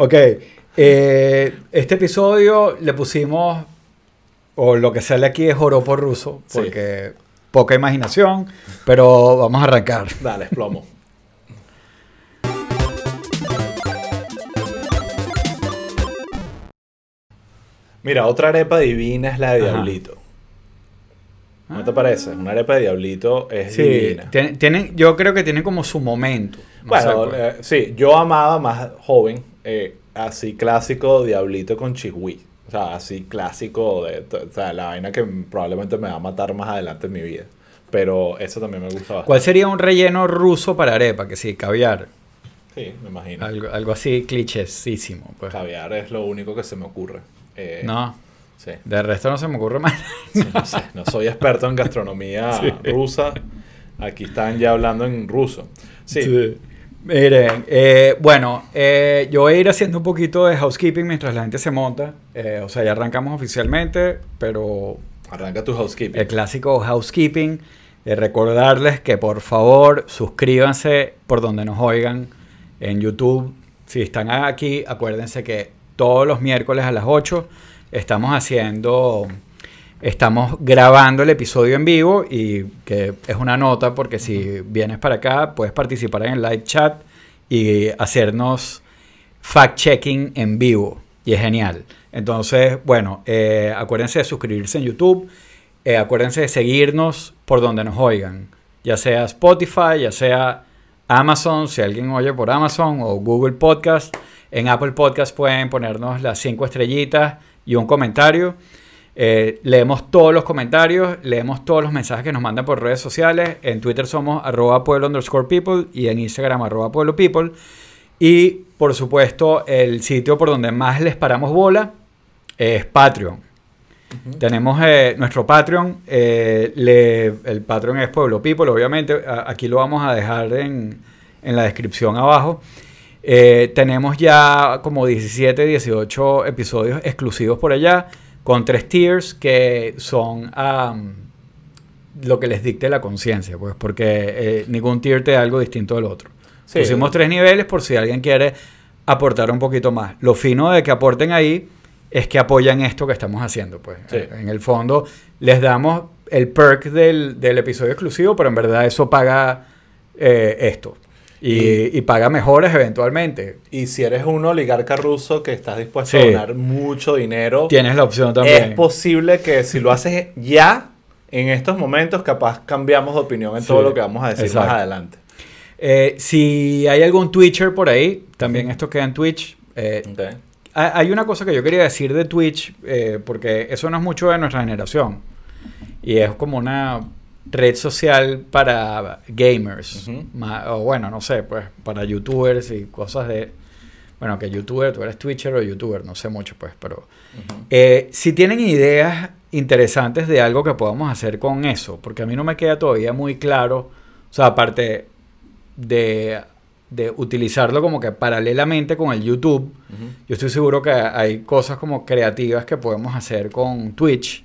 Ok. eh, este episodio le pusimos, o lo que sale aquí es joropo ruso, Sí. porque poca imaginación, pero vamos a arrancar. Dale, plomo. Mira, otra arepa divina es la de Ajá. Diablito. ¿No te parece? Una arepa de Diablito es Sí, divina. tienen, tienen- yo creo que tiene como su momento. No Bueno, eh, sí, yo amaba más joven, eh, así clásico Diablito con chihui. O sea, así clásico, de, o sea, la vaina que probablemente me va a matar más adelante en mi vida. Pero eso también me gusta bastante. ¿Cuál sería un relleno ruso para arepa? Que sí, caviar. Sí, me imagino. Algo, algo así clichésísimo. Pues. Caviar es lo único que se me ocurre. Eh, No, Sí. de resto no se me ocurre más. Sí, no sé, no soy experto en gastronomía Sí. rusa. Aquí están ya hablando en ruso. Sí, Sí. Miren, eh, bueno, eh, yo voy a ir haciendo un poquito de housekeeping mientras la gente se monta. Eh, o sea, ya arrancamos oficialmente, pero arranca tu housekeeping. el clásico housekeeping. de recordarles que por favor suscríbanse por donde nos oigan en YouTube. Si están aquí, acuérdense que todos los miércoles a las 8 estamos haciendo, estamos grabando el episodio en vivo y que es una nota porque si vienes para acá puedes participar en el live chat y hacernos fact-checking en vivo. Y es genial. Entonces, bueno, eh, acuérdense de suscribirse en YouTube. eh, acuérdense de seguirnos por donde nos oigan. Ya sea Spotify, ya sea Amazon, si alguien oye por Amazon o Google Podcast. En Apple Podcast pueden ponernos las cinco estrellitas y un comentario. Eh, leemos todos los comentarios, leemos todos los mensajes que nos mandan por redes sociales. En Twitter somos arroba pueblo underscore people y en Instagram arroba pueblo people. Y por supuesto, el sitio por donde más les paramos bola es Patreon. Tenemos eh, nuestro Patreon. eh, le- el Patreon es Pueblo People, obviamente. a- aquí lo vamos a dejar en, en la descripción abajo. Eh, tenemos ya como 17, 18 episodios exclusivos por allá, con tres tiers que son am, lo que les dicte la conciencia, pues, porque eh, ningún tier te da algo distinto del otro. Sí. Pusimos tres niveles por si alguien quiere aportar un poquito más. Lo fino de que aporten ahí es que apoyan esto que estamos haciendo, pues. Sí. En el fondo les damos el perk del, del episodio exclusivo, pero en verdad eso paga eh, esto. Y, Y- paga mejoras eventualmente. Y si eres un oligarca ruso que estás dispuesto Sí. a donar mucho dinero, Tienes la opción es también. posible que si lo haces ya, en estos momentos, capaz cambiamos de opinión en Sí, todo lo que vamos a decir exacto. más adelante. Eh, si hay algún Twitcher por ahí, también esto queda en Twitch. Eh, Hay una cosa que yo quería decir de Twitch, eh, porque eso no es mucho de nuestra generación. Y es como una red social para gamers. O bueno, no sé, pues para youtubers y cosas de... Bueno, que youtuber, tú eres Twitcher o youtuber, no sé mucho, pues, pero... Eh, si tienen ideas interesantes de algo que podamos hacer con eso, porque a mí no me queda todavía muy claro, o sea, aparte de, de utilizarlo como que paralelamente con el YouTube, yo estoy seguro que hay cosas como creativas que podemos hacer con Twitch.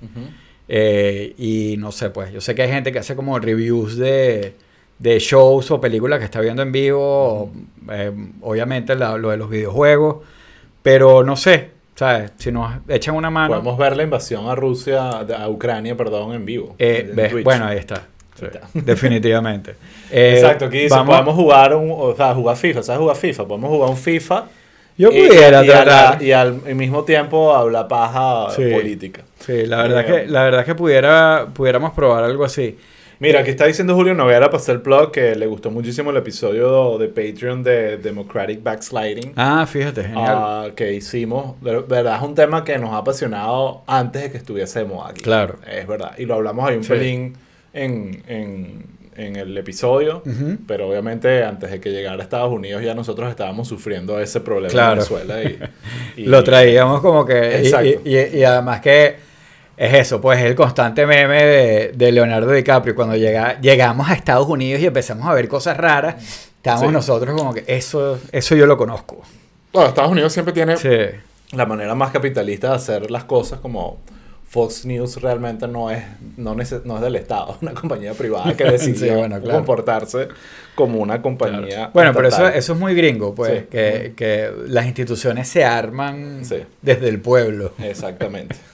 Eh, y no sé, pues yo sé que hay gente que hace como reviews de, de shows o películas que está viendo en vivo, o, eh, obviamente la- lo de los videojuegos, pero no sé, ¿sabes? Si nos echan una mano... Podemos ver la invasión a Rusia, a Ucrania, perdón, en vivo. eh, en ves, bueno, ahí está. Sí, definitivamente. Eh, Exacto, aquí dice, vamos- podemos jugar un, o sea, jugar FIFA, ¿sabes jugar FIFA? Podemos jugar un FIFA Yo y- pudiera y, a la- tratar. y al, al mismo tiempo hablar paja Sí. política. Sí, la verdad, Eh, que, la verdad que pudiera, pudiéramos probar algo así. Mira, aquí está diciendo Julio Noguera, pasé el blog, que le gustó muchísimo el episodio de Patreon de Democratic Backsliding. Ah, fíjate, genial. ah, que hicimos, de verdad es un tema que nos ha apasionado antes de que estuviésemos aquí. Claro. Es verdad. Y lo hablamos ahí un Sí. pelín en, en, en el episodio. Pero obviamente antes de que llegara a Estados Unidos ya nosotros estábamos sufriendo ese problema Claro. en Venezuela. Y, y- Lo traíamos como que... Exacto. Y, y- y además que es eso, pues el constante meme de, de Leonardo DiCaprio. Cuando llega, llegamos a Estados Unidos y empezamos a ver cosas raras, estábamos Sí. nosotros como que eso, eso yo lo conozco. Bueno, Estados Unidos siempre tiene Sí. la manera más capitalista de hacer las cosas como Fox News realmente no es, no, es del Estado, es una compañía privada que decidió Sí, bueno, claro. comportarse como una compañía. Bueno, pero eso, eso es muy gringo, pues, Sí. que, que las instituciones se arman Sí. desde el pueblo. Exactamente.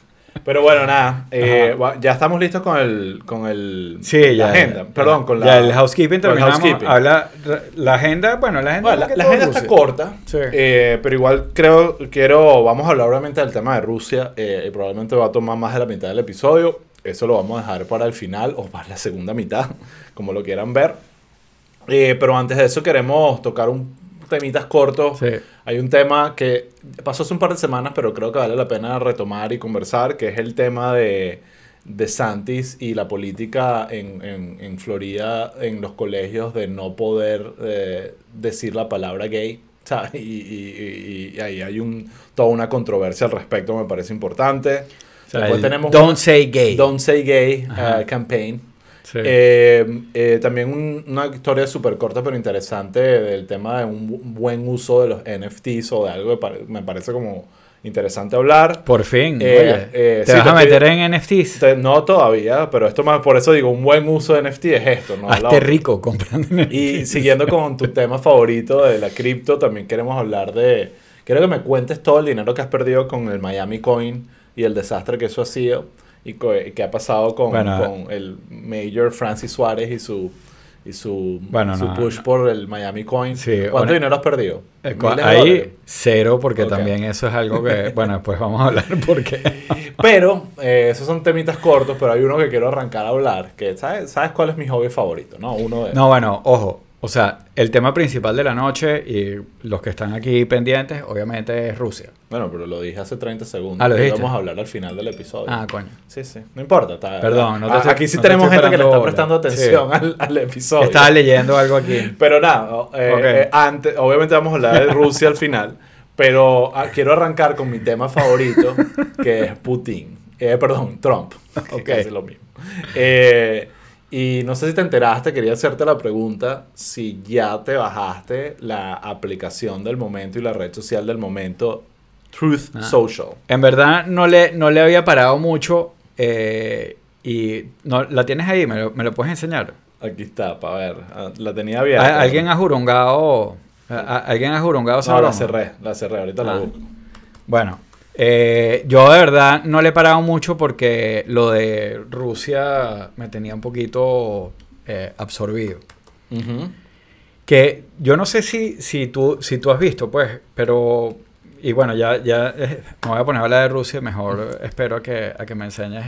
Pero bueno, nada, eh, ya estamos listos con el, con el Sí, la ya. agenda. Perdón, con la Ya el housekeeping el terminamos. housekeeping. Habla, la agenda, bueno, la agenda. Bueno, la, la agenda está corta, Sí. eh, pero igual creo, quiero, vamos a hablar obviamente del tema de Rusia eh, y probablemente va a tomar más de la mitad del episodio. Eso lo vamos a dejar para el final o para la segunda mitad, como lo quieran ver. Eh, pero antes de eso queremos tocar un temitas cortos. Sí. Hay un tema que pasó hace un par de semanas, pero creo que vale la pena retomar y conversar, que es el tema de, de Santis y la política en, en, en Florida, en los colegios, de no poder eh, decir la palabra gay. Y, y- y- y ahí hay un, toda una controversia al respecto, me parece importante. O sea, Después tenemos Don't una- Say Gay. Don't Say Gay uh, campaign. Sí. Eh, eh, también un- una historia súper corta pero interesante del tema de un bu- buen uso de los NFTs o de algo que me parece como interesante hablar. Por fin. Eh, eh, ¿Te sí, vas a meter estoy- en NFTs? Te- No todavía, pero esto más, por eso digo, un buen uso de NFT es esto, ¿no? Hazte otra. rico comprando NFTs. Y siguiendo con tu tema favorito de la cripto, también queremos hablar de... Quiero que me cuentes todo el dinero que has perdido con el Miami Coin y el desastre que eso ha sido y co- que ha pasado con, Bueno, con el Mayor Francis Suárez y su, y su, Bueno, su no, push no. por el Miami Coin. Sí, ¿Cuánto dinero has perdido? Eh. Ahí cero, porque también eso es algo que, bueno, después vamos a hablar porque... Pero, eh, esos son temitas cortos, pero hay uno que quiero arrancar a hablar, que ¿sabes, ¿sabes cuál es mi hobby favorito? ¿no? Uno de... No, bueno, ojo. O sea, el tema principal de la noche y los que están aquí pendientes, obviamente es Rusia. Bueno, pero lo dije hace 30 segundos. Ah, ¿lo dijiste? Vamos a hablar al final del episodio. Ah, coño. Sí, sí. No importa. está- Perdón, no te a- estoy- Aquí sí no tenemos gente que le está prestando bola. atención Sí. al, al episodio. Estaba leyendo algo aquí. Pero nada, eh, eh, antes, obviamente vamos a hablar de Rusia al final. Pero ah, quiero arrancar con mi tema favorito, que es Putin. Eh, perdón, Trump. Ok. casi lo mismo. Eh, y no sé si te enteraste, quería hacerte la pregunta si ya te bajaste la aplicación del momento y la red social del momento, Truth Ah. Social. En verdad no le, no le había parado mucho eh, y no, la tienes ahí, me lo, me lo puedes enseñar. Aquí está, para ver. Ah, La tenía ¿A- abierta. ¿Alguien ha a- ¿Alguien ha jurungado esa No, la cerré, la cerré, ahorita la Ah. busco. Bueno, eh, yo de verdad no le he parado mucho porque lo de Rusia me tenía un poquito eh, absorbido. Ujú. Que yo no sé si, si, tú, si tú has visto, pues, pero... Y bueno, ya, ya eh, me voy a poner a hablar de Rusia, mejor espero a que, a que me enseñes.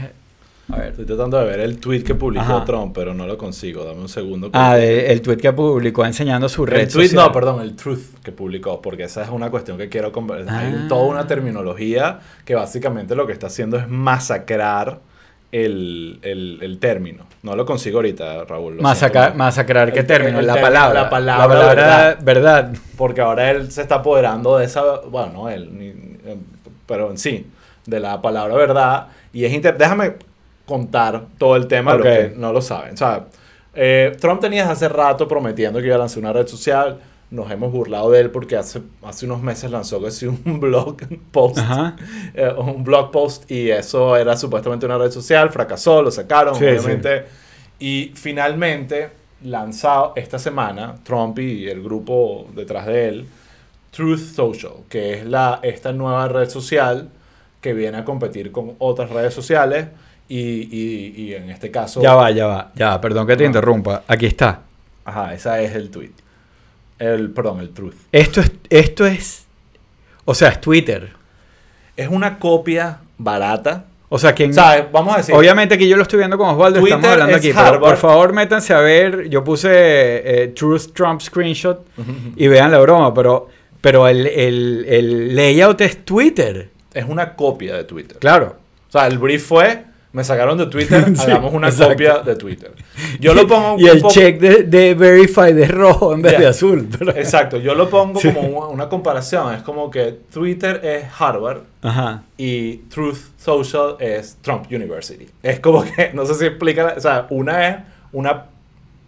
A ver. Estoy tratando de ver el tweet que publicó Ajá. Trump, pero no lo consigo. Dame un segundo. Ah, de- el tweet que publicó enseñando su red el tweet, social. no, perdón, el truth que publicó, porque esa es una cuestión que quiero conversar. Hay Ah. toda una terminología que básicamente lo que está haciendo es masacrar el, el, el término. No lo consigo ahorita, Raúl. lo Masacrar, ¿qué El- término? la, término, palabra, la palabra verdad. verdad. Porque ahora él se está apoderando de esa, bueno, no él, ni- eh, pero en sí, de la palabra verdad. Y es inter déjame contar todo el tema, Ok. lo que no lo saben. O sea, eh, Trump tenía desde hace rato prometiendo que iba a lanzar una red social. Nos hemos burlado de él porque hace, hace unos meses lanzó casi un blog post, eh, un blog post y eso era supuestamente una red social, fracasó, lo sacaron, Sí, obviamente. Y finalmente, lanzado esta semana, Trump y el grupo detrás de él, Truth Social, que es la, esta nueva red social que viene a competir con otras redes sociales y, y- y en este caso... Ya va, ya va, ya perdón que te Ah. interrumpa. Aquí está. Ajá, esa es el tweet. El, perdón, el Truth. Esto es, esto es, o sea, es Twitter. Es una copia barata. O sea, quien... O sea, vamos a decir... Obviamente que yo lo estoy viendo con Osvaldo, Twitter estamos hablando es aquí, pero por favor métanse a ver, yo puse eh, Truth Trump Screenshot y vean la broma, pero, pero el, el, el layout es Twitter, Es una copia de Twitter. claro. O sea, el brief fue, me sacaron de Twitter, Sí, hagamos una exacto. copia de Twitter. Yo lo pongo Y el poco- check de, de Verify de rojo en vez de azul. pero- Exacto, yo lo pongo Sí. como una, una comparación. Es como que Twitter es Harvard Ajá. y Truth Social es Trump University. Es como que, no sé si explica, o sea, una es una,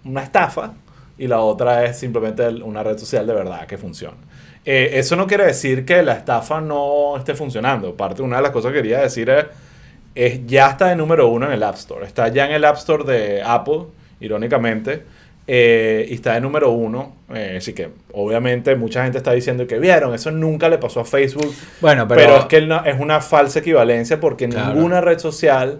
una estafa y la otra es simplemente una red social de verdad que funciona. Eh, eso no quiere decir que la estafa no esté funcionando. Parte, una de las cosas que quería decir es, es, ya está de número uno en el App Store. Está ya en el App Store de Apple, irónicamente. eh, y está de número uno. eh, así que, obviamente, mucha gente está diciendo que vieron, eso nunca le pasó a Facebook. Bueno, Pero, pero, es que no- es una falsa equivalencia porque Claro. ninguna red social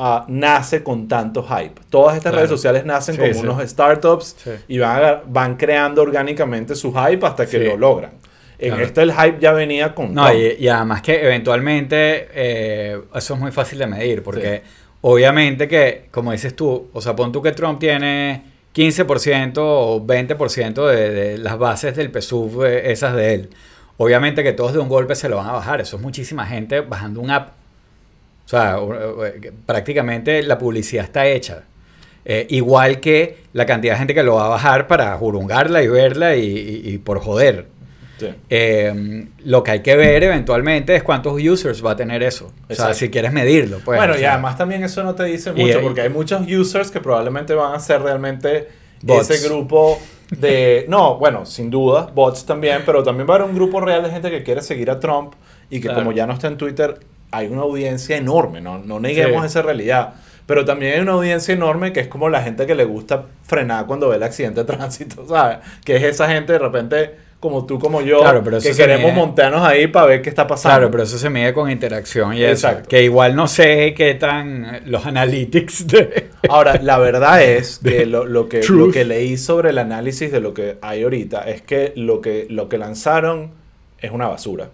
ah, nace con tanto hype. Todas estas Claro. redes sociales nacen Sí, como sí. unos startups Sí. y van, a- van creando orgánicamente su hype hasta que lo logran. En Claro. este el hype ya venía con... No, y, y además que eventualmente eh, eso es muy fácil de medir, porque obviamente que, como dices tú, o sea, pon tú que Trump tiene 15% o 20% de, de las bases del PSUV, eh, esas de él. Obviamente que todos de un golpe se lo van a bajar, eso es muchísima gente bajando un app. O sea, eh, prácticamente la publicidad está hecha. Eh, igual que la cantidad de gente que lo va a bajar para jurungarla y verla y- y- y por joder. Sí. Eh, lo que hay que ver eventualmente es cuántos users va a tener eso. O sea, si quieres medirlo. Pues, bueno, o y además también eso no te dice mucho y- porque hay muchos users que probablemente van a ser realmente Bots. ese grupo de... No, bueno, sin duda, bots también, pero también va a haber un grupo real de gente que quiere seguir a Trump y que Claro. como ya no está en Twitter, hay una audiencia enorme, no, no neguemos Sí. esa realidad. Pero también hay una audiencia enorme que es como la gente que le gusta frenar cuando ve el accidente de tránsito, ¿sabes? Que es esa gente de repente como tú, como yo, Claro, pero eso que queremos mide- montarnos ahí para ver qué está pasando. Claro, pero eso se mide con interacción y eso. Exacto. Que igual no sé qué tan eh, los analytics de... Ahora, la verdad es que lo, lo que, Truth. lo que leí sobre el análisis de lo que hay ahorita es que lo que, lo que lanzaron es una basura.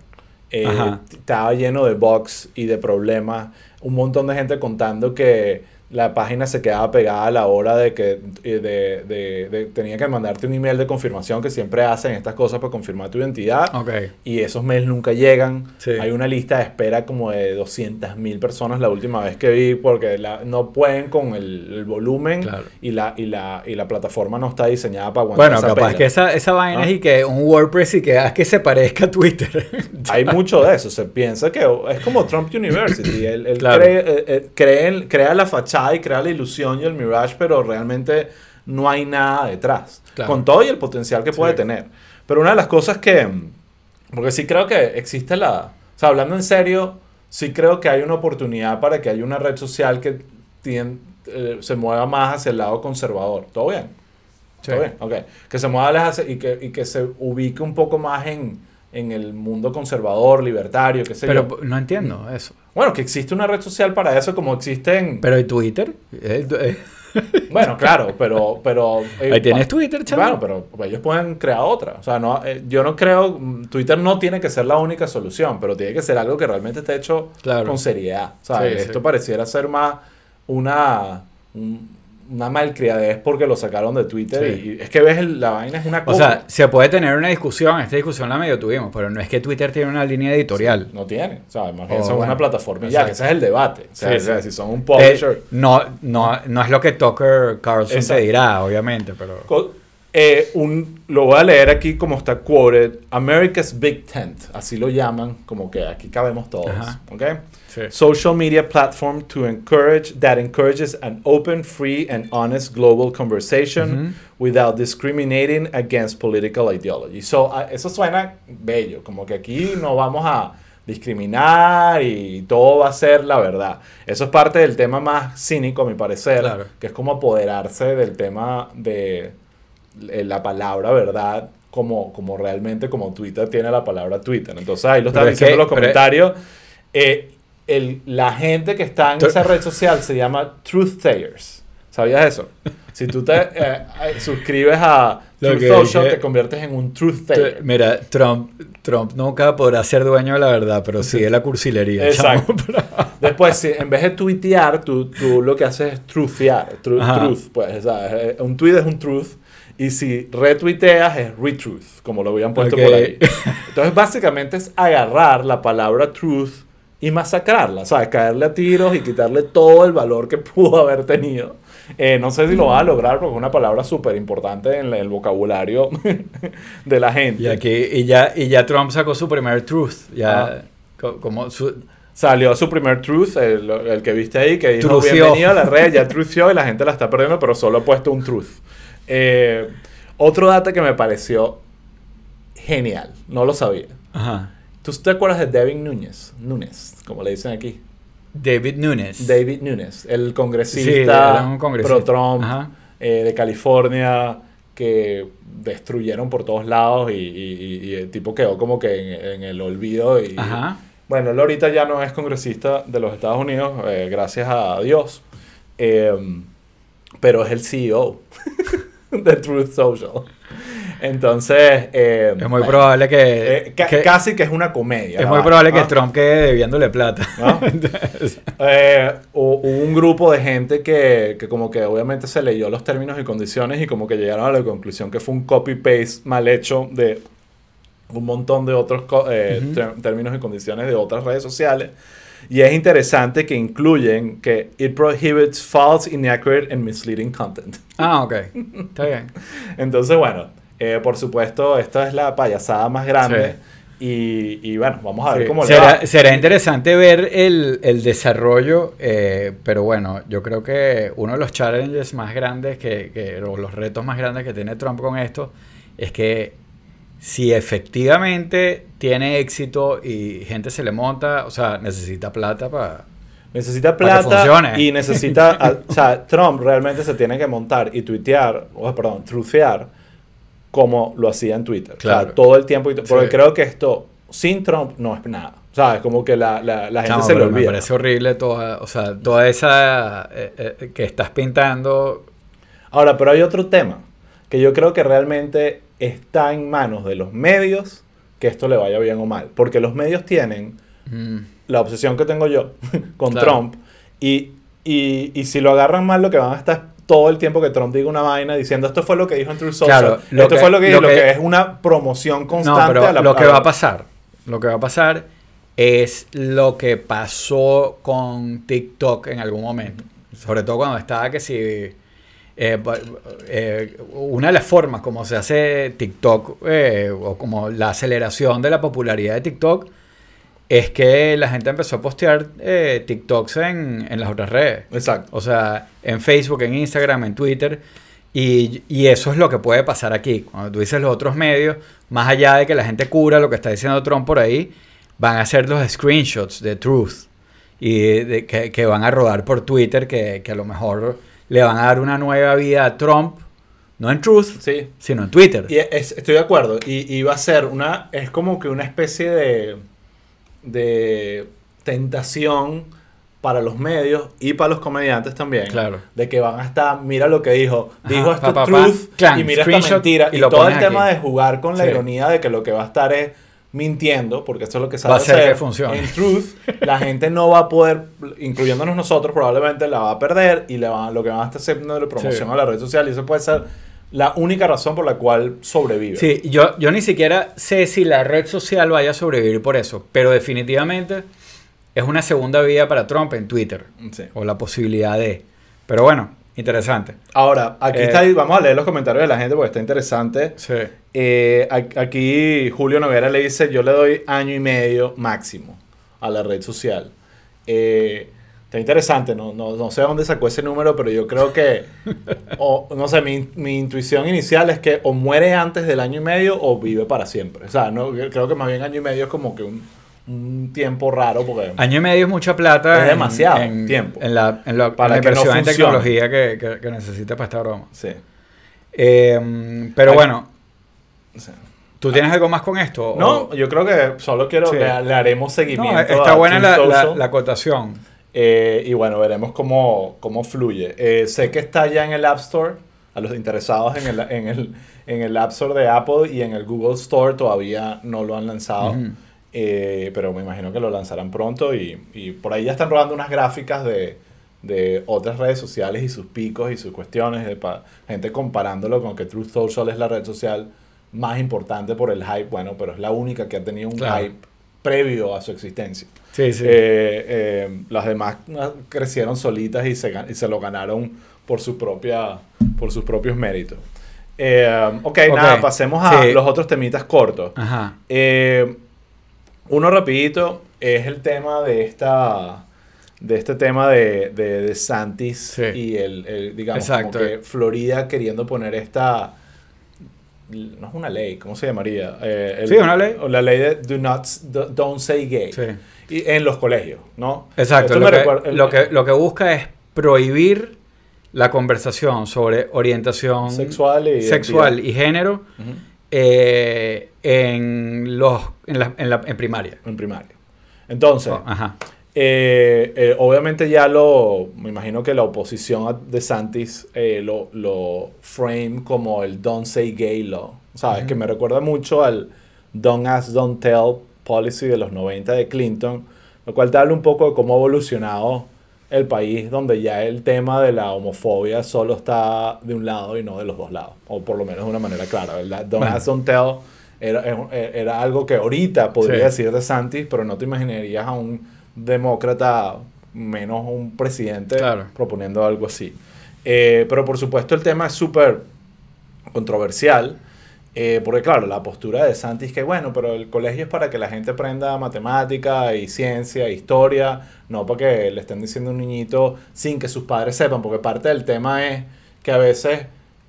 Eh, estaba lleno de bugs y de problemas. Un montón de gente contando que la página se quedaba pegada a la hora de que eh, de, de- de- tenía que mandarte un email de confirmación que siempre hacen estas cosas para confirmar tu identidad. Ok. Y esos mails nunca llegan. Sí. Hay una lista de espera como de 200 mil personas la última vez que vi porque la- no pueden con el, el volumen Claro. y, la, y, la, y la plataforma no está diseñada para aguantar Bueno, esa capaz pela. que esa, esa vaina ¿Ah? es y que un WordPress y que haz que se parezca a Twitter. Hay mucho de eso. Se piensa que es como Trump University. Él, él Claro. cree- eh, eh, cree crea la fachada y crea la ilusión y el mirage, pero realmente no hay nada detrás. Claro. Con todo y el potencial que puede Sí. tener. Pero una de las cosas que... Porque sí creo que existe la... O sea, hablando en serio, sí creo que hay una oportunidad para que haya una red social que eh, se mueva más hacia el lado conservador. ¿Todo bien? ¿Todo Sí. bien? Ok. Que se mueva hacia- y que, y que se ubique un poco más en, en el mundo conservador, libertario, qué sé Pero yo. no entiendo eso. Bueno, que existe una red social para eso como existen... Pero ¿y Twitter? Eh, eh, Bueno, claro, pero... pero eh, Ahí tienes Twitter, chaval. Bueno, pero ellos pueden crear otra. O sea, no, eh, yo no creo... mm, Twitter no tiene que ser la única solución, pero tiene que ser algo que realmente esté hecho Claro. con seriedad. O sea, Sí, esto sí. pareciera ser más una... un- una malcriadez porque lo sacaron de Twitter Sí. y es que ves el- la vaina es una O cosa. sea, se puede tener una discusión, esta discusión la medio tuvimos, pero no es que Twitter tiene una línea editorial. no tiene, o sea, más bien Oh, son bueno. una plataforma ya, que ese es el debate. O sea, Sí, o sea, sí. si son un Eh, publisher. no, no, no es lo que Tucker Carlson Exacto. te dirá, obviamente, pero... Co- eh, un, lo voy a leer aquí como está quoted. America's Big Tent, así lo llaman, como que aquí cabemos todos. Ajá. ¿ok? Sí. Social media platform to encourage that encourages an open, free, and honest global conversation without discriminating against political ideology. So, ah, eso suena bello, como que aquí no vamos a discriminar y todo va a ser la verdad. Eso es parte del tema más cínico, a mi parecer, Claro. que es como apoderarse del tema de la palabra verdad como, como realmente como Twitter tiene la palabra Twitter. Entonces ahí lo están es diciendo en los comentarios. Eh, el- la gente que está en esa red social se llama Truth Sayers. ¿Sabías eso? Si tú te eh, eh, suscribes a Lo Truth Social, dije- te conviertes en un Truth Tr- Sayer. Mira, Trump, Trump nunca podrá ser dueño de la verdad, pero sí de la cursilería. Exacto. Después, si en vez de tuitear, tú, tú lo que haces es truthear. tru- Ajá. truth, pues. ¿sabes? Eh, Un tweet es un truth. Y si retuiteas es retruth, como lo habían puesto Ok. por ahí. Entonces, básicamente es agarrar la palabra truth y masacrarla, ¿sabes? Caerle a tiros y quitarle todo el valor que pudo haber tenido. Eh, no sé si lo va a lograr porque es una palabra súper importante en el vocabulario de la gente. Y aquí, y ya, y ya Trump sacó su primer truth. Ya, Ah. co- como su, Salió su primer truth, el, el que viste ahí, que dijo Trució. bienvenido a la red, ya trució y la gente la está perdiendo, pero solo ha puesto un truth. Eh, otro dato que me pareció genial, no lo sabía. ajá. ¿Tú te acuerdas de Devin Núñez? Núñez, como le dicen aquí. David Nunes. David Nunes, el congresista, pro-Trump eh, de California que destruyeron por todos lados y, y- y- y el tipo quedó como que en, en el olvido. Y, Ajá. Bueno, él ahorita ya no es congresista de los Estados Unidos, eh, gracias a Dios, Eh, pero es el CEO de Truth Social. Entonces, eh, Es muy bueno, probable que, eh, ca- que- casi que es una comedia. es muy vaina, probable que. Trump quede debiéndole plata. ¿no? Eh, hu- hubo un grupo de gente que, que como que obviamente se leyó los términos y condiciones y como que llegaron a la conclusión que fue un copy-paste mal hecho de un montón de otros eh, términos y condiciones de otras redes sociales. Y es interesante que incluyen que it prohibits false, inaccurate and misleading content. Ah, ok. Está bien. Entonces, bueno, eh, por supuesto, esta es la payasada más grande. Y, y bueno, vamos a ver Sí. cómo le será, va. será interesante ver el, el desarrollo, eh, pero bueno, yo creo que uno de los challenges más grandes que, que- o los retos más grandes que tiene Trump con esto es que si efectivamente tiene éxito y gente se le monta, o sea, necesita plata para... Necesita plata y necesita, a- o sea, Trump realmente se tiene que montar y tuitear, o perdón, trucear como lo hacía en Twitter. O Claro. sea, todo el tiempo. Porque Sí. creo que esto sin Trump no es nada. O sea, es como que la, la, la gente No, se le pero me olvida. parece horrible toda, o sea, toda esa eh, eh, que estás pintando. Ahora, pero hay otro tema que yo creo que realmente está en manos de los medios que esto le vaya bien o mal. Porque los medios tienen mm, la obsesión que tengo yo con Claro. Trump. Y, y, y si lo agarran mal, lo que van a estar todo el tiempo que Trump diga una vaina diciendo esto fue lo que dijo en Truth Social. Claro, lo esto que- fue lo que dijo, lo lo que, que- es una promoción constante No, pero a la lo que va a pasar, lo que va a pasar es lo que pasó con TikTok en algún momento. Sobre todo cuando estaba que si... eh, eh, una de las formas como se hace TikTok eh, o como la aceleración de la popularidad de TikTok es que la gente empezó a postear TikToks en, en las otras redes. Exacto. O sea, en Facebook, en Instagram, en Twitter. Y, y eso es lo que puede pasar aquí. Cuando tú dices los otros medios, más allá de que la gente cura lo que está diciendo Trump por ahí, van a hacer los screenshots de Truth. Y de- que, que van a rodar por Twitter, que, que a lo mejor le van a dar una nueva vida a Trump. No en Truth, Sí. sino en Twitter. Y es- estoy de acuerdo. Y, y va a ser una. Es como que una especie de. de tentación para los medios y para los comediantes también. Claro. De que van a estar, mira lo que dijo. Ajá, dijo esto pa, pa, pa, truth clan, y mira esta mentira. y Y, lo todo el tema aquí. de jugar con la Sí. ironía de que lo que va a estar es mintiendo, porque eso es lo que sabe Va a hacer hacer. que funcione. En truth, la gente no va a poder, incluyéndonos nosotros, probablemente la va a perder y le va, lo que van a estar haciendo de promoción Sí. a la red social. Y eso puede ser la única razón por la cual sobrevive. Sí, yo, yo ni siquiera sé si la red social vaya a sobrevivir por eso, pero definitivamente es una segunda vía para Trump en Twitter, Sí. o la posibilidad de. Pero bueno, interesante. Ahora, aquí Eh, está, vamos a leer los comentarios de la gente porque está interesante. Sí. Eh, aquí Julio Noguera le dice, yo le doy año y medio máximo a la red social. Eh, está interesante, no, no, no sé dónde sacó ese número, pero yo creo que, o, no sé, mi, mi intuición inicial es que o muere antes del año y medio o vive para siempre. O sea, no, creo que más bien año y medio es como que un, un tiempo raro porque... Año y medio es mucha plata. Es en- demasiado en, tiempo. En la, en la, Para en la que no inversión en funcione. tecnología que, que, que necesita para esta broma. Sí. Eh, pero bueno, o sea, ¿tú tienes algo más con esto? No, O- yo creo que solo quiero, Sí. le, le haremos No, seguimiento. está a buena la, la, la acotación. Eh, y bueno, veremos cómo, cómo fluye. Eh, sé que está ya en el App Store. A los interesados en el, en, el, en el App Store de Apple y en el Google Store todavía no lo han lanzado. Ujú. Eh, pero me imagino que lo lanzarán pronto. Y, y por ahí ya están rodando unas gráficas de, de otras redes sociales y sus picos y sus cuestiones. De gente comparándolo con que Truth Social es la red social más importante por el hype. Bueno, pero es la única que ha tenido un Claro. hype previo a su existencia. Sí, sí. Eh, eh, las demás ah, crecieron solitas y se, y se lo ganaron por su propia por sus propios méritos. Eh, ok, Ok, nada, pasemos a sí. los otros temitas cortos. Ajá. Uno rapidito es el tema de esta de este tema de, de, de Santis Sí. y el, el, digamos como que Florida queriendo poner esta no es una ley, ¿cómo se llamaría? Eh, el- Sí, una ley. o La ley de do not, do- don't say gay. Sí. Y en los colegios, ¿no? Exacto. Lo que, recuerda- el- lo, que, lo que busca es prohibir la conversación sobre orientación Sexual y sexual y género eh, en, los, en, la, en, la- en primaria. en primaria. Entonces, Oh, Ajá. Eh, eh, obviamente ya lo, me imagino que la oposición a DeSantis eh, lo, lo frame como el Don't Say Gay Law, ¿sabes? Que me recuerda mucho al Don't Ask, Don't Tell policy de los 90 de Clinton, lo cual te habla un poco de cómo ha evolucionado el país, donde ya el tema de la homofobia solo está de un lado y no de los dos lados, o por lo menos de una manera clara, ¿verdad? Don't Bueno. Ask, Don't Tell era, era algo que ahorita podría Sí. decir DeSantis, pero no te imaginarías a un demócrata, menos un presidente, Claro. proponiendo algo así. Eh, pero por supuesto el tema es súper controversial, eh, porque claro, la postura de Santis que bueno, pero el colegio es para que la gente aprenda matemática y ciencia, historia, no para que le estén diciendo a un niñito sin que sus padres sepan, porque parte del tema es que a veces...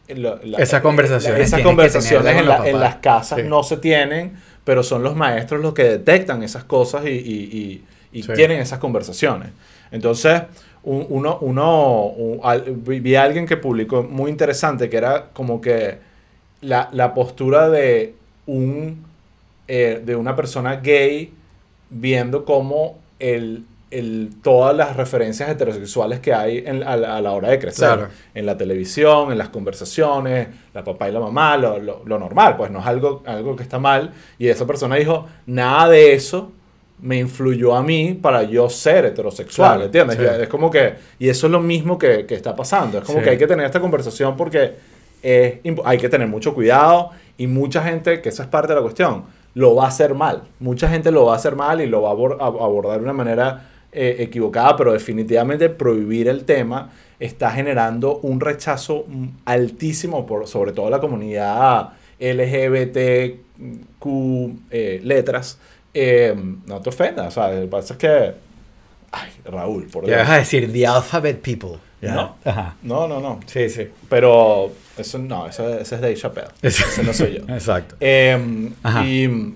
la- Esas conversaciones esas tienes que conversaciones en, en las casas Sí. no se tienen, pero son los maestros los que detectan esas cosas y, y- y- y Sí. tienen esas conversaciones. Entonces, un- uno, uno un- al- vi vi a alguien que publicó muy interesante que era como que la, la postura de un eh, de una persona gay viendo cómo el, el, todas las referencias heterosexuales que hay en- a, la, a la hora de crecer. Claro. En la televisión, en las conversaciones, la papá y la mamá, lo, lo- lo normal, pues no es algo, algo que está mal. Y esa persona dijo, nada de eso me influyó a mí para yo ser heterosexual, Claro, ¿entiendes? sí. Es como que, y eso es lo mismo que, que está pasando, es como Sí. que hay que tener esta conversación porque es hay que tener mucho cuidado y mucha gente, que esa es parte de la cuestión, lo va a hacer mal. Mucha gente lo va a hacer mal y lo va a abor- a abordar de una manera eh, equivocada, pero definitivamente prohibir el tema está generando un rechazo mm, altísimo, por, sobre todo la comunidad LGBTQ eh, letras. Eh, no te ofendas, o sea, lo que pasa es que... Ay, Raúl, por Ya Dios. vas a decir The Alphabet People. Ya. No. Ajá. No, no, no. Sí, sí. Pero eso no, eso, ese es Dave Chappelle. Ese no soy yo. Exacto. Eh, Ajá. y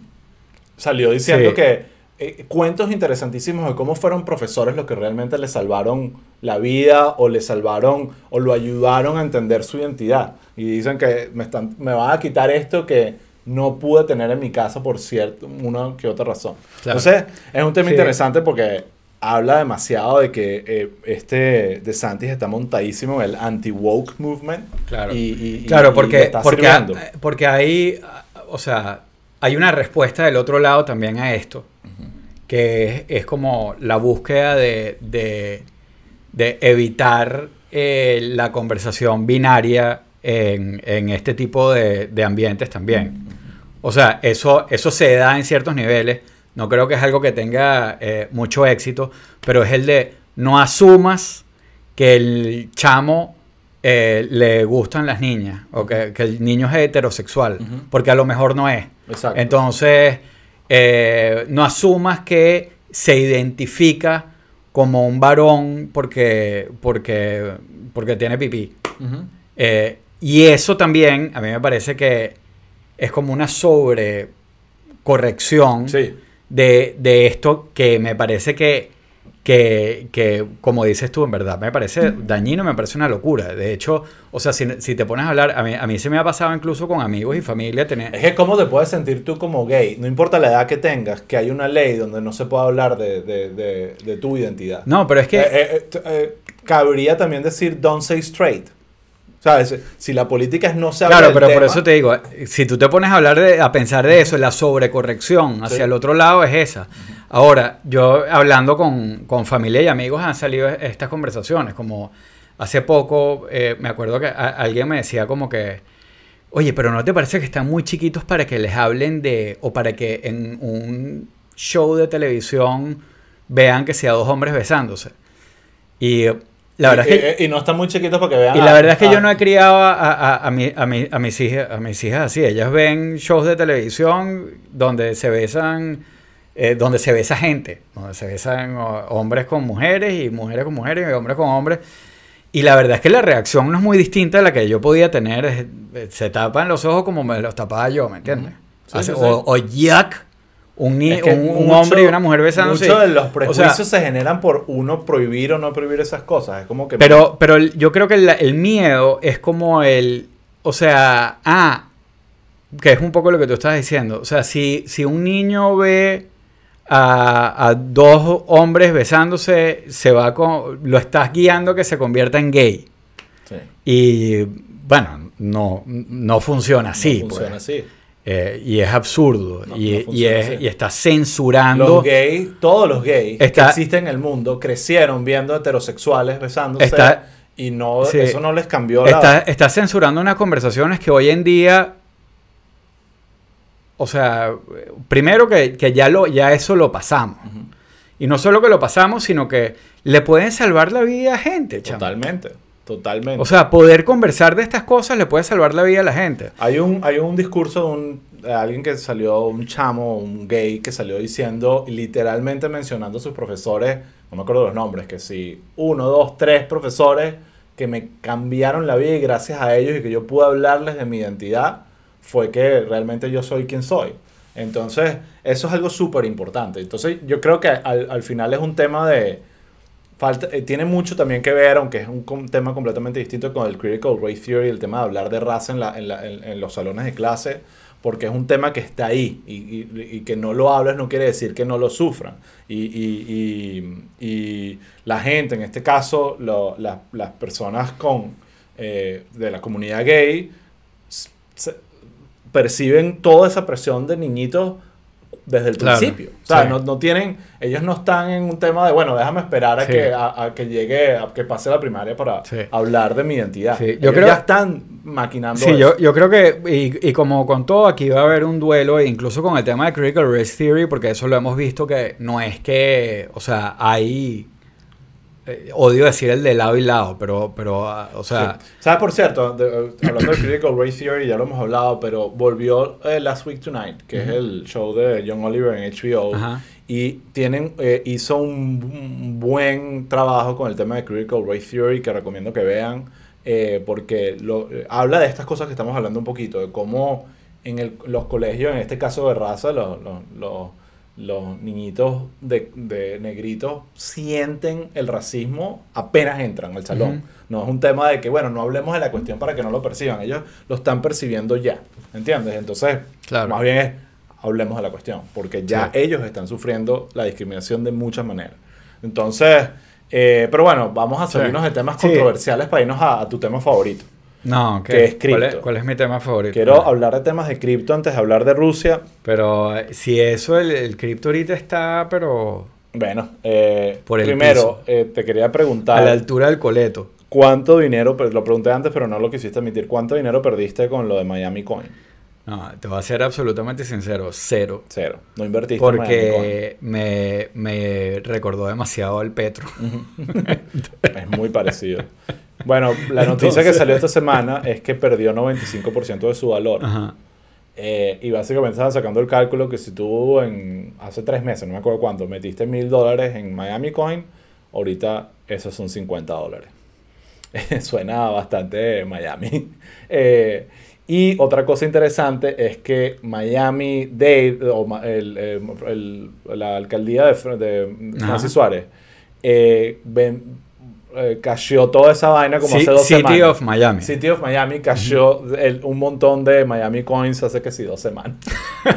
salió diciendo Sí. que eh, cuentos interesantísimos de cómo fueron profesores los que realmente le salvaron la vida o le salvaron o lo ayudaron a entender su identidad. Y dicen que me, están, me van a quitar esto que no pude tener en mi casa por cierto, una que otra razón. Claro. Entonces, es un tema Sí. interesante porque habla demasiado de que eh, este DeSantis está montadísimo en el anti-woke movement. Claro. Y, y- y- Claro, y porque, está porque, porque hay, o sea, hay una respuesta del otro lado también a esto, que es, es como la búsqueda de, de, de evitar eh, la conversación binaria en, en este tipo de, de ambientes también. O sea, eso, eso se da en ciertos niveles. No creo que es algo que tenga eh, mucho éxito, pero es el de no asumas que el chamo eh, le gustan las niñas o que, que el niño es heterosexual, porque a lo mejor no es. Exacto. Entonces, eh, no asumas que se identifica como un varón porque, porque, porque tiene pipí. Eh, y eso también, a mí me parece que es como una sobrecorrección Sí. de, de esto que me parece que, que, que, como dices tú, en verdad, me parece dañino, me parece una locura. De hecho, o sea, si, si te pones a hablar, a mí, a mí se me ha pasado incluso con amigos y familia tener... Es que cómo te puedes sentir tú como gay, no importa la edad que tengas, que hay una ley donde no se puede hablar de, de- de- de tu identidad. No, pero es que... Eh, eh, eh, eh, cabría también decir don't say straight. ¿Sabes? Si la política es no habla Claro, pero por eso te digo, si tú te pones a hablar de, a pensar de eso, la sobrecorrección hacia Sí. el otro lado es esa. Ahora, yo hablando con, con familia y amigos han salido estas conversaciones, como hace poco eh, me acuerdo que a- alguien me decía como que, oye, pero ¿no te parece que están muy chiquitos para que les hablen de, o para que en un show de televisión vean que sea dos hombres besándose? Y la verdad y, es que... eh, y no están muy chiquitos para que vean. Y la verdad es que a- yo no he criado a, a, a, mi- a mi- a mis hijas, a mis hijas así. Ellas ven shows de televisión donde se besan, eh, donde se besa gente, donde se besan hombres con mujeres y mujeres con mujeres y hombres con hombres. Y la verdad es que la reacción no es muy distinta a la que yo podía tener. Eh, Se tapan los ojos como me los tapaba yo, ¿me entiendes? Sí, Hace- sí, sí. O, o Jack, un, ni- Es que un, un hombre y una mujer besándose. Muchos de los O sea, prejuicios se generan por uno prohibir o no prohibir esas cosas. Es como que. Pero, pero el- yo creo que el, el miedo es como el. O sea, ah, que es un poco lo que tú estás diciendo. O sea, si, si un niño ve a, a dos hombres besándose, se va con, lo estás guiando que se convierta en gay. Sí, Y bueno, no, no funciona así. no funciona pues. así. Eh, y es absurdo. No, y, no y funciona es- así. y está censurando. Los gays, todos los gays Está- que existen en el mundo crecieron viendo heterosexuales besándose Está- y no sí. eso no les cambió la Está, está censurando unas conversaciones que hoy en día. O sea, primero que, que ya, lo, ya eso lo pasamos. Y no solo que lo pasamos, sino que le pueden salvar la vida a gente, chamo. Totalmente, totalmente. O sea, poder conversar de estas cosas le puede salvar la vida a la gente. Hay un, hay un discurso de, un, de alguien que salió, un chamo, un gay, que salió diciendo, literalmente mencionando a sus profesores, no me acuerdo los nombres, que sí, uno, dos, tres profesores que me cambiaron la vida y gracias a ellos y que yo pude hablarles de mi identidad, fue que realmente yo soy quien soy. Entonces, eso es algo súper importante. Entonces, yo creo que al, al final es un tema de... Falta, eh, tiene mucho también que ver, aunque es un tema completamente distinto con el Critical Race Theory, el tema de hablar de raza en, la- en la- en- en los salones de clase, porque es un tema que está ahí y, y- que no lo hables no quiere decir que no lo sufran. Y, y- la gente, en este caso, lo- la- las personas con, eh, de la comunidad gay, perciben toda esa presión de niñitos desde el Claro, principio. O sea, sí. no, no tienen, ellos no están en un tema de, bueno, déjame esperar a, Sí. que, a, a que llegue, a que pase la primaria para Sí. hablar de mi identidad. Sí, yo Ellos creo- ya están maquinando Sí, eso. yo, yo creo que, y, y como con todo, aquí va a haber un duelo, e incluso con el tema de Critical Race Theory, porque eso lo hemos visto que no es que, o sea, hay, eh, odio decir el de lado y lado, pero, pero ah, o sea, Sí. ¿Sabes, por cierto? de- eh, hablando de Critical Race Theory, ya lo hemos hablado, pero volvió eh, Last Week Tonight, que es el show de John Oliver en HBO. Y tienen, eh, hizo un, un buen trabajo con el tema de Critical Race Theory que recomiendo que vean, eh, porque lo, habla de estas cosas que estamos hablando un poquito, de cómo en el- los colegios, en este caso de raza, los, los, los- los niñitos de, de negritos sienten el racismo apenas entran al salón. No es un tema de que, bueno, no hablemos de la cuestión para que no lo perciban. Ellos lo están percibiendo ya. ¿Entiendes? Entonces, Claro. más bien es, hablemos de la cuestión. Porque ya Sí. ellos están sufriendo la discriminación de muchas maneras. Entonces, eh, pero bueno, vamos a Sí. salirnos de temas Sí. controversiales para irnos a, a tu tema favorito. No, que es ¿cuál, es, cripto. cuál es mi tema favorito? Quiero Vale. hablar de temas de cripto antes de hablar de Rusia. Pero eh, si eso, el, el cripto ahorita está, pero Bueno, eh, Por el primero, eh, te quería a la preguntar altura del coleto. cuánto dinero, per- lo pregunté antes, pero no lo quisiste admitir, ¿cuánto dinero perdiste con lo de Miami Coin? No, te voy a ser absolutamente sincero, cero. Cero. No invertiste en Miami Coin. Porque me, me recordó demasiado al Petro. Es muy parecido. Bueno, la noticia que salió esta semana es que perdió 95% de su valor. Ajá. Eh, y básicamente estaban sacando el cálculo que si tú en hace tres meses, no me acuerdo cuánto, metiste mil dólares en Miami Coin, ahorita esos son 50 dólares. Suena bastante Miami. Eh, y otra cosa interesante es que Miami Dade, o el- eh, el- la alcaldía de, de Francis Ajá. Suárez, eh, ven- eh, casheó toda esa vaina como hace dos City semanas. of Miami. City of Miami cayó el- un montón de Miami Coins hace que sí, dos semanas.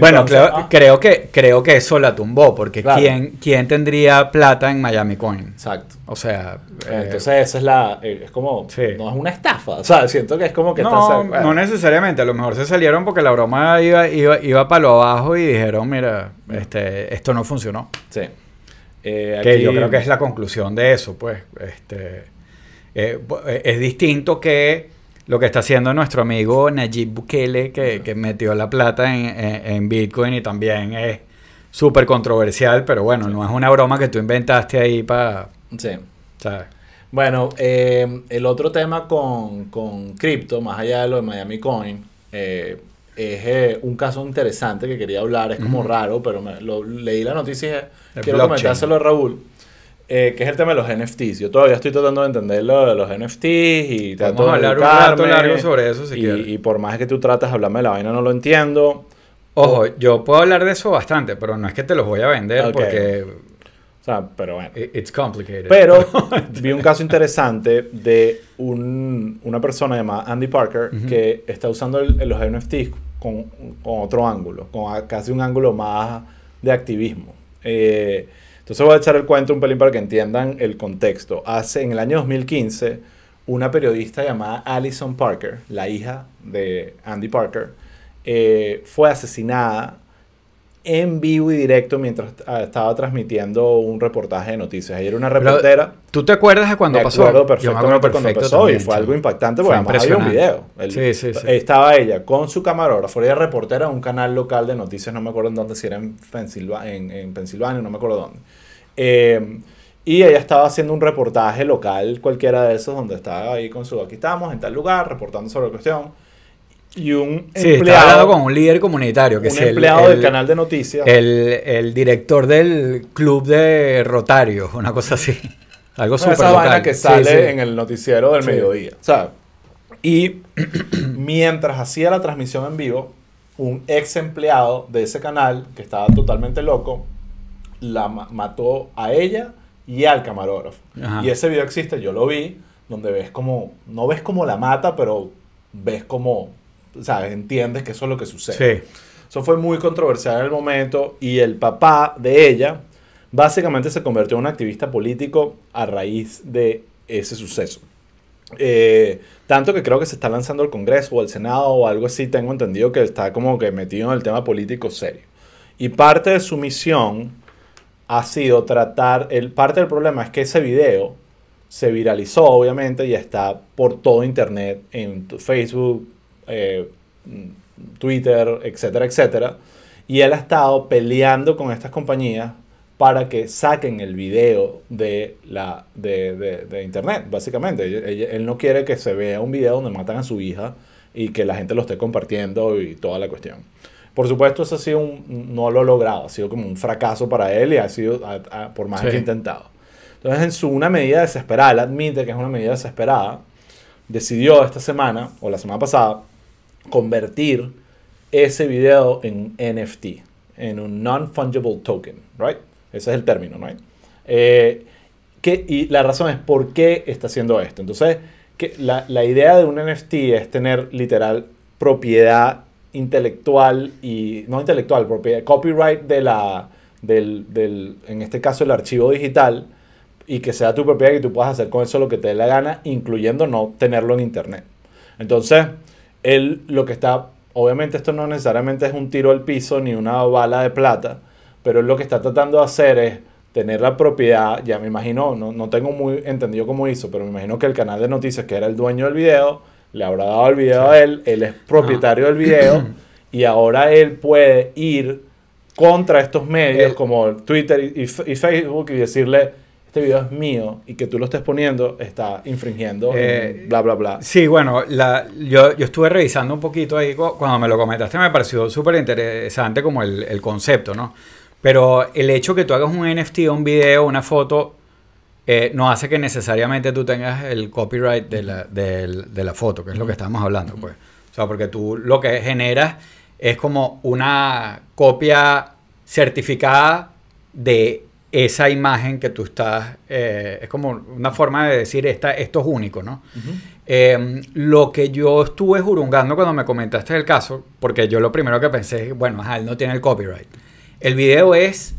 bueno, creo, ah, creo que, creo que eso la tumbó, porque Claro. ¿quién, ¿quién tendría plata en Miami Coin? Exacto. O sea, eh, Entonces esa es la, eh, es como, Sí. no es una estafa, o sea, siento que es como que no, estás- no necesariamente, a lo mejor se salieron porque la broma iba, iba, iba para lo abajo y dijeron, mira, este, esto no funcionó. Sí. Eh, Que aquí- yo creo que es la conclusión de eso, pues. Este, eh, eh, es distinto que lo que está haciendo nuestro amigo Nayib Bukele, que, que metió la plata en, en- en Bitcoin y también es súper controversial, pero bueno, no es una broma que tú inventaste ahí para... Sí. ¿sabes? Bueno, eh, el otro tema con, con cripto, más allá de lo de Miami Coin, eh, es eh, un caso interesante que quería hablar, es como raro, pero me, lo, leí la noticia y dije, El quiero blockchain. comentárselo a Raúl. eh, que es el tema de los NFTs. Yo todavía estoy tratando de entender lo de los NFTs y trato Vamos a hablar un rato largo sobre eso si y, quieres. y por más que tú trates de hablarme de la vaina, no lo entiendo. Ojo, yo puedo hablar de eso bastante, pero no es que te los voy a vender porque O sea, pero bueno. it's complicated. Pero vi un caso interesante de un- una persona llamada Andy Parker que está usando el- los NFTs con, con otro ángulo, con casi un ángulo más de activismo. Eh, entonces voy a echar el cuento un pelín para que entiendan el contexto. Hace, en el año 2015, una periodista llamada Alison Parker, la hija de Andy Parker, eh, fue asesinada en vivo y directo mientras ah, estaba transmitiendo un reportaje de noticias. Ella era una Pero, reportera. ¿Tú te acuerdas de cuando me pasó? acuerdo Yo me perfectamente acuerdo cuando perfecto empezó también, y fue algo impactante porque además había un video. El- Sí, sí, sí. Estaba ella con su camarógrafo, era reportera de un canal local de noticias, no me acuerdo en dónde, si era en, Pensilva- en, en Pensilvania, no me acuerdo dónde. Eh, y ella estaba haciendo un reportaje local, cualquiera de esos, donde estaba ahí con su, aquí estamos, en tal lugar, reportando sobre la cuestión. Y un Sí, empleado, hablando con un líder comunitario, que un es el, empleado el- del canal de noticias. el, el director del club de Rotarios, una cosa así. Algo de súper vainas que Sí, sale sí. en el noticiero del Sí. mediodía. O sea, y mientras hacía la transmisión en vivo, un ex empleado de ese canal, que estaba totalmente loco, la ma- mató a ella y al camarógrafo. Ajá. Y ese video existe, yo lo vi, donde ves como, no ves como la mata, pero ves como, ¿sabes? Entiendes que eso es lo que sucede. Sí. Eso fue muy controversial en el momento y el papá de ella básicamente se convirtió en un activista político a raíz de ese suceso. Eh, tanto que creo que se está lanzando al Congreso o al Senado o algo así, tengo entendido que está como que metido en el tema político serio. Y parte de su misión ha sido tratar, el, parte del problema es que ese video se viralizó obviamente y está por todo internet, en Facebook, eh, Twitter, etcétera, etcétera. Y él ha estado peleando con estas compañías para que saquen el video de, la, de, de- de internet, básicamente. Él no quiere que se vea un video donde matan a su hija y que la gente lo esté compartiendo y toda la cuestión. Por supuesto, eso ha sido un, no lo ha logrado, ha sido como un fracaso para él y ha sido, a- a- por más Sí. que ha intentado. Entonces, en su una medida desesperada, él admite que es una medida desesperada, decidió esta semana, o la semana pasada, convertir ese video en NFT, en un non-fungible token, right? Ese es el término, right? Eh, y la razón es por qué está haciendo esto. Entonces, que la, la idea de un NFT es tener literal propiedad intelectual y no intelectual, propiedad, copyright de la, del, del, en este caso el archivo digital y que sea tu propiedad y tú puedas hacer con eso lo que te dé la gana, incluyendo no tenerlo en internet. Entonces, él lo que está, obviamente esto no necesariamente es un tiro al piso ni una bala de plata, pero él lo que está tratando de hacer es tener la propiedad, ya me imagino, no, no tengo muy entendido cómo hizo, pero me imagino que el canal de noticias que era el dueño del video, le habrá dado el video a él, él es propietario del video y ahora él puede ir contra estos medios Él- como Twitter y Facebook y decirle, este video es mío y que tú lo estés poniendo está infringiendo, Eh, bla, bla, bla. Sí, bueno, la, yo, yo estuve revisando un poquito ahí cu- cuando me lo comentaste, me pareció súper interesante como el, el concepto, ¿no? Pero el hecho que tú hagas un NFT, un video, una foto, eh, no hace que necesariamente tú tengas el copyright de la, de la foto, que es lo que estábamos hablando, pues. O sea, porque tú lo que generas es como una copia certificada de esa imagen que tú estás, eh, es como una forma de decir, esta, esto es único, ¿no? Eh, lo que yo estuve jurungando cuando me comentaste el caso, porque yo lo primero que pensé es, bueno, ajá, él no tiene el copyright. El video es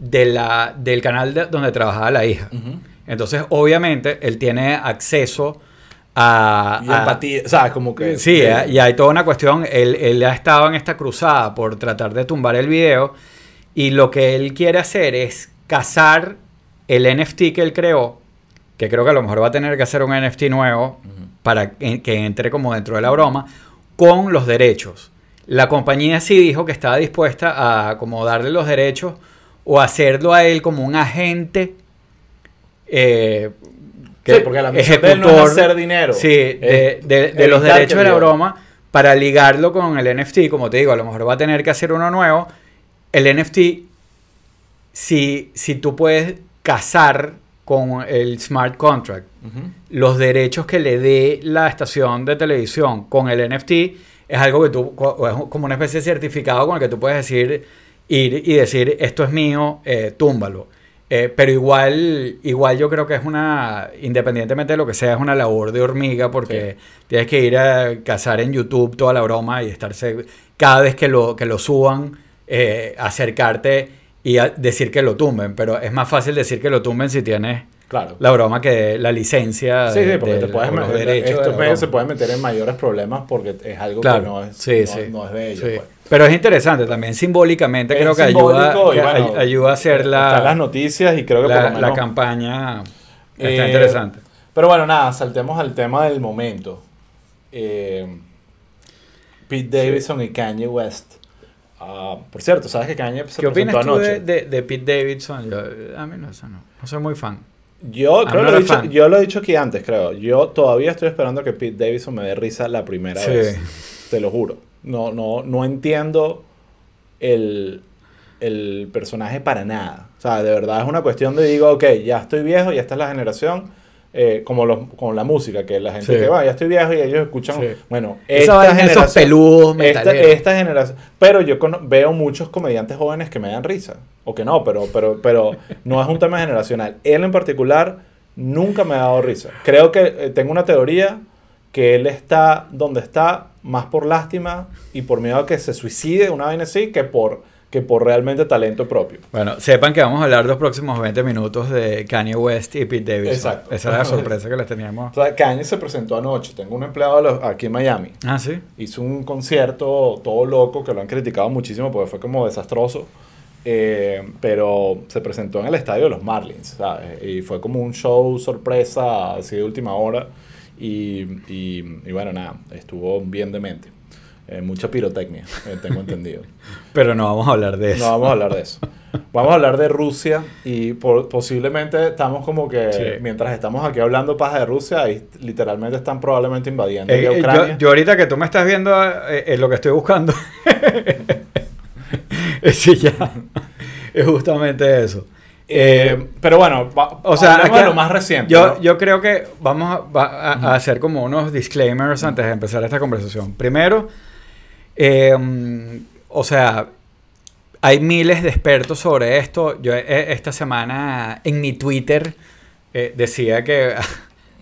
de la, del canal de- donde trabajaba la hija. Entonces, obviamente, él tiene acceso a... Y a- empatía, ¿sabes? Como que... Sí, eh, y hay toda una cuestión. Él, él ha estado en esta cruzada por tratar de tumbar el video. Y lo que él quiere hacer es cazar el NFT que él creó. Que creo que a lo mejor va a tener que hacer un NFT nuevo para que que entre como dentro de la broma. Con los derechos. La compañía sí dijo que estaba dispuesta a como darle los derechos o hacerlo a él como un agente. eh, Sí, porque la misión de él no es hacer dinero. Sí, de, Es de- de los derechos que de la broma para ligarlo con el NFT. Como te digo, a lo mejor va a tener que hacer uno nuevo. El NFT, si, si tú puedes cazar con el smart contract, los derechos que le dé la estación de televisión con el NFT es algo que tú, es como una especie de certificado con el que tú puedes decir, ir y decir, esto es mío, eh, túmbalo. Eh, pero igual, igual yo creo que es una, independientemente de lo que sea, es una labor de hormiga porque tienes que ir a cazar en YouTube toda la broma y estarse, cada vez que lo, que lo suban, eh, acercarte y decir que lo tumben. Pero es más fácil decir que lo tumben si tienes Claro. la broma que la licencia. Sí, sí, porque de- te puedes meter, derechos estos la medios se pueden meter en mayores problemas porque es algo Claro, que no es, sí, no, sí. no es de ellos. Pues. Pero es interesante también, simbólicamente Es creo que ayuda, que bueno, ayuda a hacer Están las la, noticias y creo que por la, lo la menos... campaña. Está Eh, interesante. Pero bueno, nada, saltemos al tema del momento. Eh, Pete Davidson y Kanye West. Ah, por cierto, ¿sabes que Kanye se ¿Qué presentó opinas tú anoche? de, de, de Pete Davidson? Yo, a mí no, eso no, no soy muy fan. Yo Ah, creo lo he dicho, fan. yo lo he dicho aquí antes, creo. Yo todavía estoy esperando que Pete Davidson me dé risa la primera Sí. vez. Te lo juro. No, no, no entiendo el, el personaje para nada. O sea, de verdad es una cuestión de digo, ok, ya estoy viejo, ya esta es la generación. Eh, como, los, como la música, que la gente Sí. que va, ya estoy viejo y ellos escuchan. Sí. Bueno, esta vaina, esos generación. peludos Esta, esta generación. Pero yo cono- veo muchos comediantes jóvenes que me dan risa. O que no, pero, pero, pero no es un tema generacional. Él en particular nunca me ha dado risa. Creo que eh, tengo una teoría que él está donde está más por lástima y por miedo a que se suicide, una vaina así, que por, que por realmente talento propio. Bueno, sepan que vamos a hablar los próximos 20 minutos de Kanye West y Pete Davidson. Exacto. Esa era la sorpresa que les teníamos. O sea, Kanye se presentó anoche. Tengo un empleado aquí en Miami. Ah, sí. hizo un concierto todo loco que lo han criticado muchísimo porque fue como desastroso. Eh, pero se presentó en el estadio de los Marlins, ¿sabes? Y fue como un show sorpresa, así de última hora. Y, y, y bueno, nada, estuvo bien demente. Eh, mucha pirotecnia, eh, tengo entendido. Pero no vamos a hablar de eso. No vamos a hablar de eso. Vamos a hablar de Rusia y por- posiblemente estamos como que, Sí. mientras estamos aquí hablando paja de Rusia, ahí literalmente están probablemente invadiendo Eh, eh, Ucrania. yo, yo ahorita que tú me estás viendo, eh, eh, lo que estoy buscando, sí, ya, es justamente eso. Pero bueno, va- o sea, aquí- lo más reciente. yo, ¿no? yo creo que vamos a, va- a- a hacer como unos disclaimers antes de empezar esta conversación. Primero, eh, o sea, hay miles de expertos sobre esto. Yo eh, esta semana en mi Twitter eh, decía que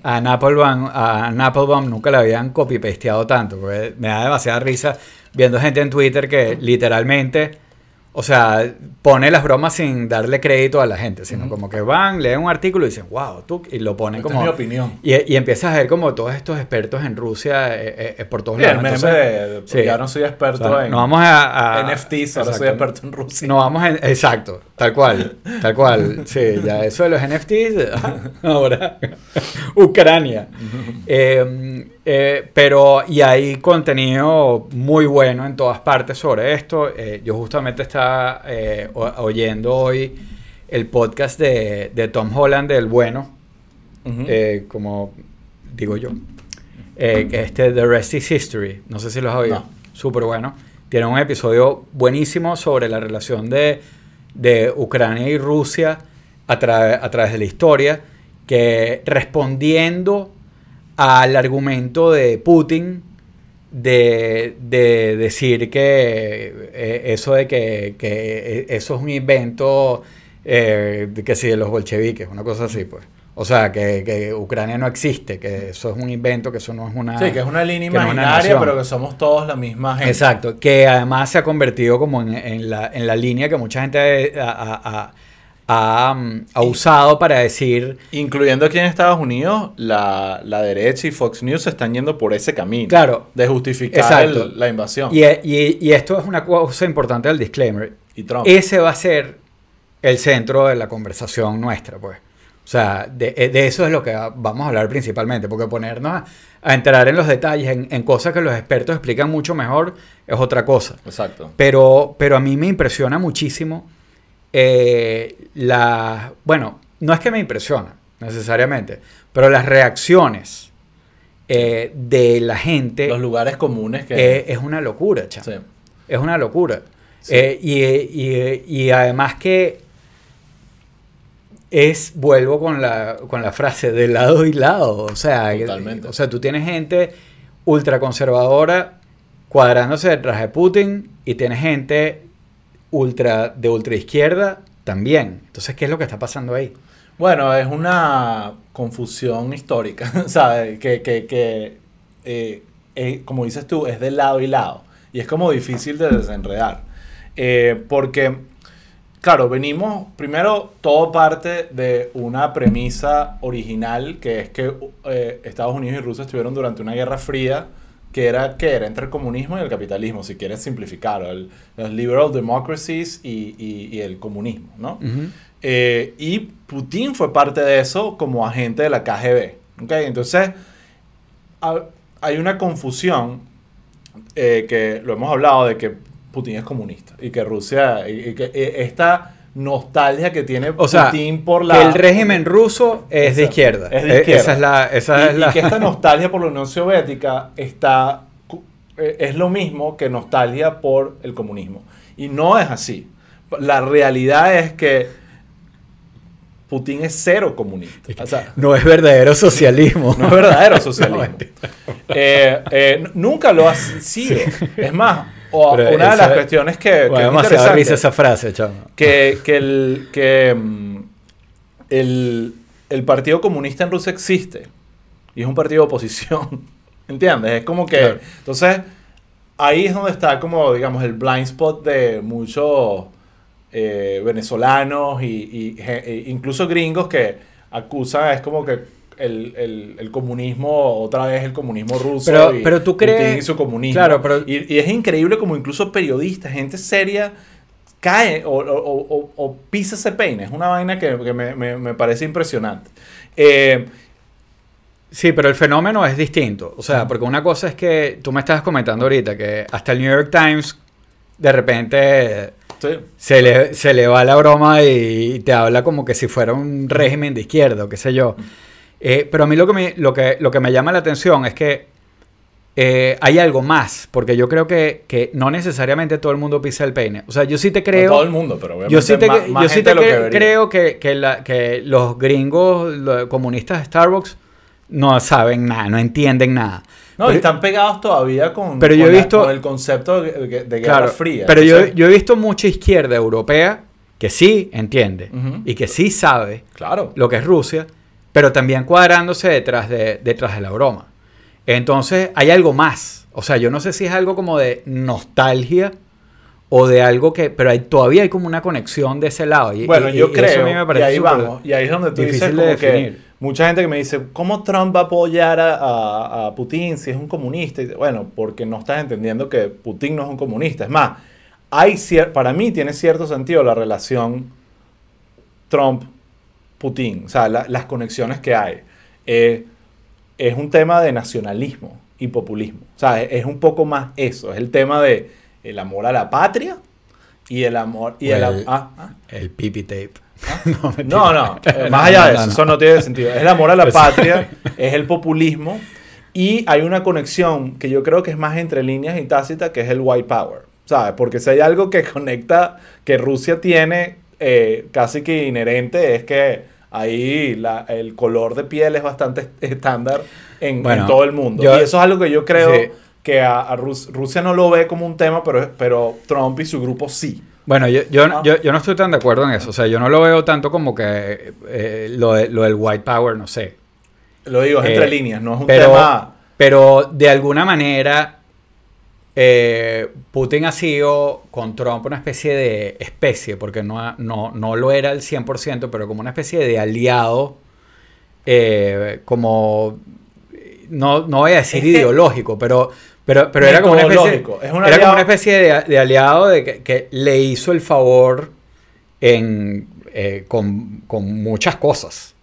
a Applebaum, a Applebaum nunca le habían copy-pasteado tanto, me da demasiada risa viendo gente en Twitter que literalmente, o sea, pone las bromas sin darle crédito a la gente, sino como que van, leen un artículo y dicen, wow, tú, y lo ponen Esta como... es mi opinión. Y, y empiezas a ver como todos estos expertos en Rusia eh, eh, eh, por todos Sí, lados. Entonces, de- de- sí. ya no soy experto o sea, en no vamos a, a- NFTs, ahora soy experto en Rusia. No vamos en, exacto, tal cual, tal cual. Sí, ya eso de los NFTs, ahora Ucrania. Eh, eh, pero y hay contenido muy bueno en todas partes sobre esto. Eh, yo justamente estaba eh, oyendo hoy el podcast de, de Tom Holland, del bueno, como digo yo, este The Rest is History, no sé si lo has oído, No. súper bueno. Tiene un episodio buenísimo sobre la relación de, de Ucrania y Rusia a, tra- a través de la historia, que respondiendo al argumento de Putin de, de decir que eh, eso de que, que eh, eso es un invento eh, que sí, de los bolcheviques, una cosa así, pues. O sea, que, que Ucrania no existe, que eso es un invento, que eso no es una... Sí, que es una línea no imaginaria, pero que somos todos la misma gente. Exacto, que además se ha convertido como en, en la, en la línea que mucha gente ha, ha- ha- ha, mm, usado para decir, Incluyendo aquí en Estados Unidos, la, la derecha y Fox News se están yendo por ese camino. Claro. De justificar el- la invasión. y, y- y esto es una cosa importante del disclaimer, Y Trump. ese va a ser el centro de la conversación nuestra, pues. O sea, de, de eso es lo que vamos a hablar principalmente, porque ponernos a, a entrar en los detalles, en, en cosas que los expertos explican mucho mejor, es otra cosa. Exacto. Pero, pero a mí me impresiona muchísimo eh, la... Bueno, no es que me impresiona necesariamente, pero las reacciones eh, de la gente Los lugares comunes que... eh, es una locura, chamo. Sí. Es una locura. Sí. Eh, y, y- y además que es, vuelvo con la, con la frase, de lado y lado. O sea, Totalmente. o sea, tú tienes gente ultraconservadora cuadrándose detrás de Putin y tienes gente ultra de ultraizquierda también. Entonces, ¿qué es lo que está pasando ahí? Bueno, es una confusión histórica, ¿sabes? Que, que, que eh, eh, como dices tú, es de lado y lado. Y es como difícil de desenredar. Eh, porque, claro, venimos, primero, todo parte de una premisa original, que es que eh, Estados Unidos y Rusia estuvieron durante una guerra fría, que era, que era entre el comunismo y el capitalismo, si quieres simplificarlo, el, las liberal democracies y, y- y el comunismo, ¿no? Eh, y Putin fue parte de eso como agente de la KGB. ¿ok? Entonces, ha- hay una confusión eh, que lo hemos hablado de que Putin es comunista y que Rusia, y, y que eh, esta nostalgia que tiene O sea, Putin por la... que el régimen ruso es de izquierda. es de izquierda. Esa es la... Esa y, es la... y que esta nostalgia por la Unión Soviética está, eh, es lo mismo que nostalgia por el comunismo. Y no es así. La realidad es que Putin es cero comunista. O sea, No es verdadero socialismo. no es verdadero socialismo. Eh, eh, nunca lo ha sido. Es más, o- Pero una de las cuestiones que, que Bueno, es demasiado interesante, risa esa frase, chamo. que, que el, que, mm, el, el Partido Comunista en Rusia existe y es un partido de oposición. ¿Entiendes? Es como que... Claro. Entonces, ahí es donde está como, digamos, el blind spot de muchos eh, venezolanos ge- e incluso gringos que acusan, es como que el, el- el comunismo, otra vez el comunismo ruso Pero- y pero tú crees- y su comunismo. claro, pero- y, y es increíble como incluso periodistas, gente seria, cae o, o- o- o- o pisa ese peine. Es una vaina que, que me, me- me parece impresionante. Eh, Sí, pero el fenómeno es distinto. O sea, porque una cosa es que tú me estabas comentando ahorita que hasta el New York Times de repente sí. se le, se le va la broma y te habla como que si fuera un régimen de izquierda o qué sé yo. Eh, pero a mí lo que, me, lo, que, lo que me llama la atención es que eh, hay algo más, porque yo creo que, que no necesariamente todo el mundo pisa el peine. O sea, yo sí te creo... No todo el mundo, pero obviamente Yo sí te, más, más yo sí te que creo que, que, la- que los gringos los comunistas de Starbucks no saben nada, no entienden nada. No, Pero- están pegados todavía con, Pero yo con he la- visto- con el concepto de, de- guerra Claro, fría. pero yo, yo he visto mucha izquierda europea que sí entiende Ujú. y que sí sabe Claro. lo que es Rusia, pero también cuadrándose detrás de, detrás de la broma. Entonces hay algo más. O sea, yo no sé si es algo como de nostalgia o de algo que... Pero hay, todavía hay como una conexión de ese lado. Y, Bueno, y- yo y creo, eso a mí me y ahí vamos, y ahí es donde tú dices difícil de como que mucha gente que me dice, ¿cómo Trump va a apoyar a, a- a Putin si es un comunista? Y, bueno, porque no estás entendiendo que Putin no es un comunista. Es más, hay cier- para mí tiene cierto sentido la relación Trump-Putin, o sea, la- las conexiones que hay. Eh, es un tema de nacionalismo y populismo. O sea, es, es un poco más eso, es el tema de el amor a la patria y el amor... Y el, el- ah, ah. El pipi tape. No, no, eh, No, más allá no, de no, eso, no. eso no tiene sentido. Es el amor a la Pues- patria, es el populismo y hay una conexión que yo creo que es más entre líneas y tácita, que es el white power, ¿sabes? Porque si hay algo que conecta, que Rusia tiene eh, casi que inherente, es que ahí la- el color de piel es bastante estándar en, todo el mundo. yo- y eso es algo que yo creo Sí. que a, a Rus- Rusia no lo ve como un tema, pero, pero Trump y su grupo sí. Bueno, yo, yo, Ah. yo, yo no estoy tan de acuerdo en eso. O sea, yo no lo veo tanto como que eh, lo, de- lo del white power, no sé. Lo digo, es Eh, entre líneas, no es un pero, tema... pero de alguna manera, eh, Putin ha sido con Trump una especie de especie, porque no, no, no lo era al 100%, pero como una especie de aliado, eh, como, no, no voy a decir ideológico, pero, pero, pero era como una especie, Metodológico. Es un era como aliado- una especie de, de aliado de que, que le hizo el favor en, eh, con, con muchas cosas.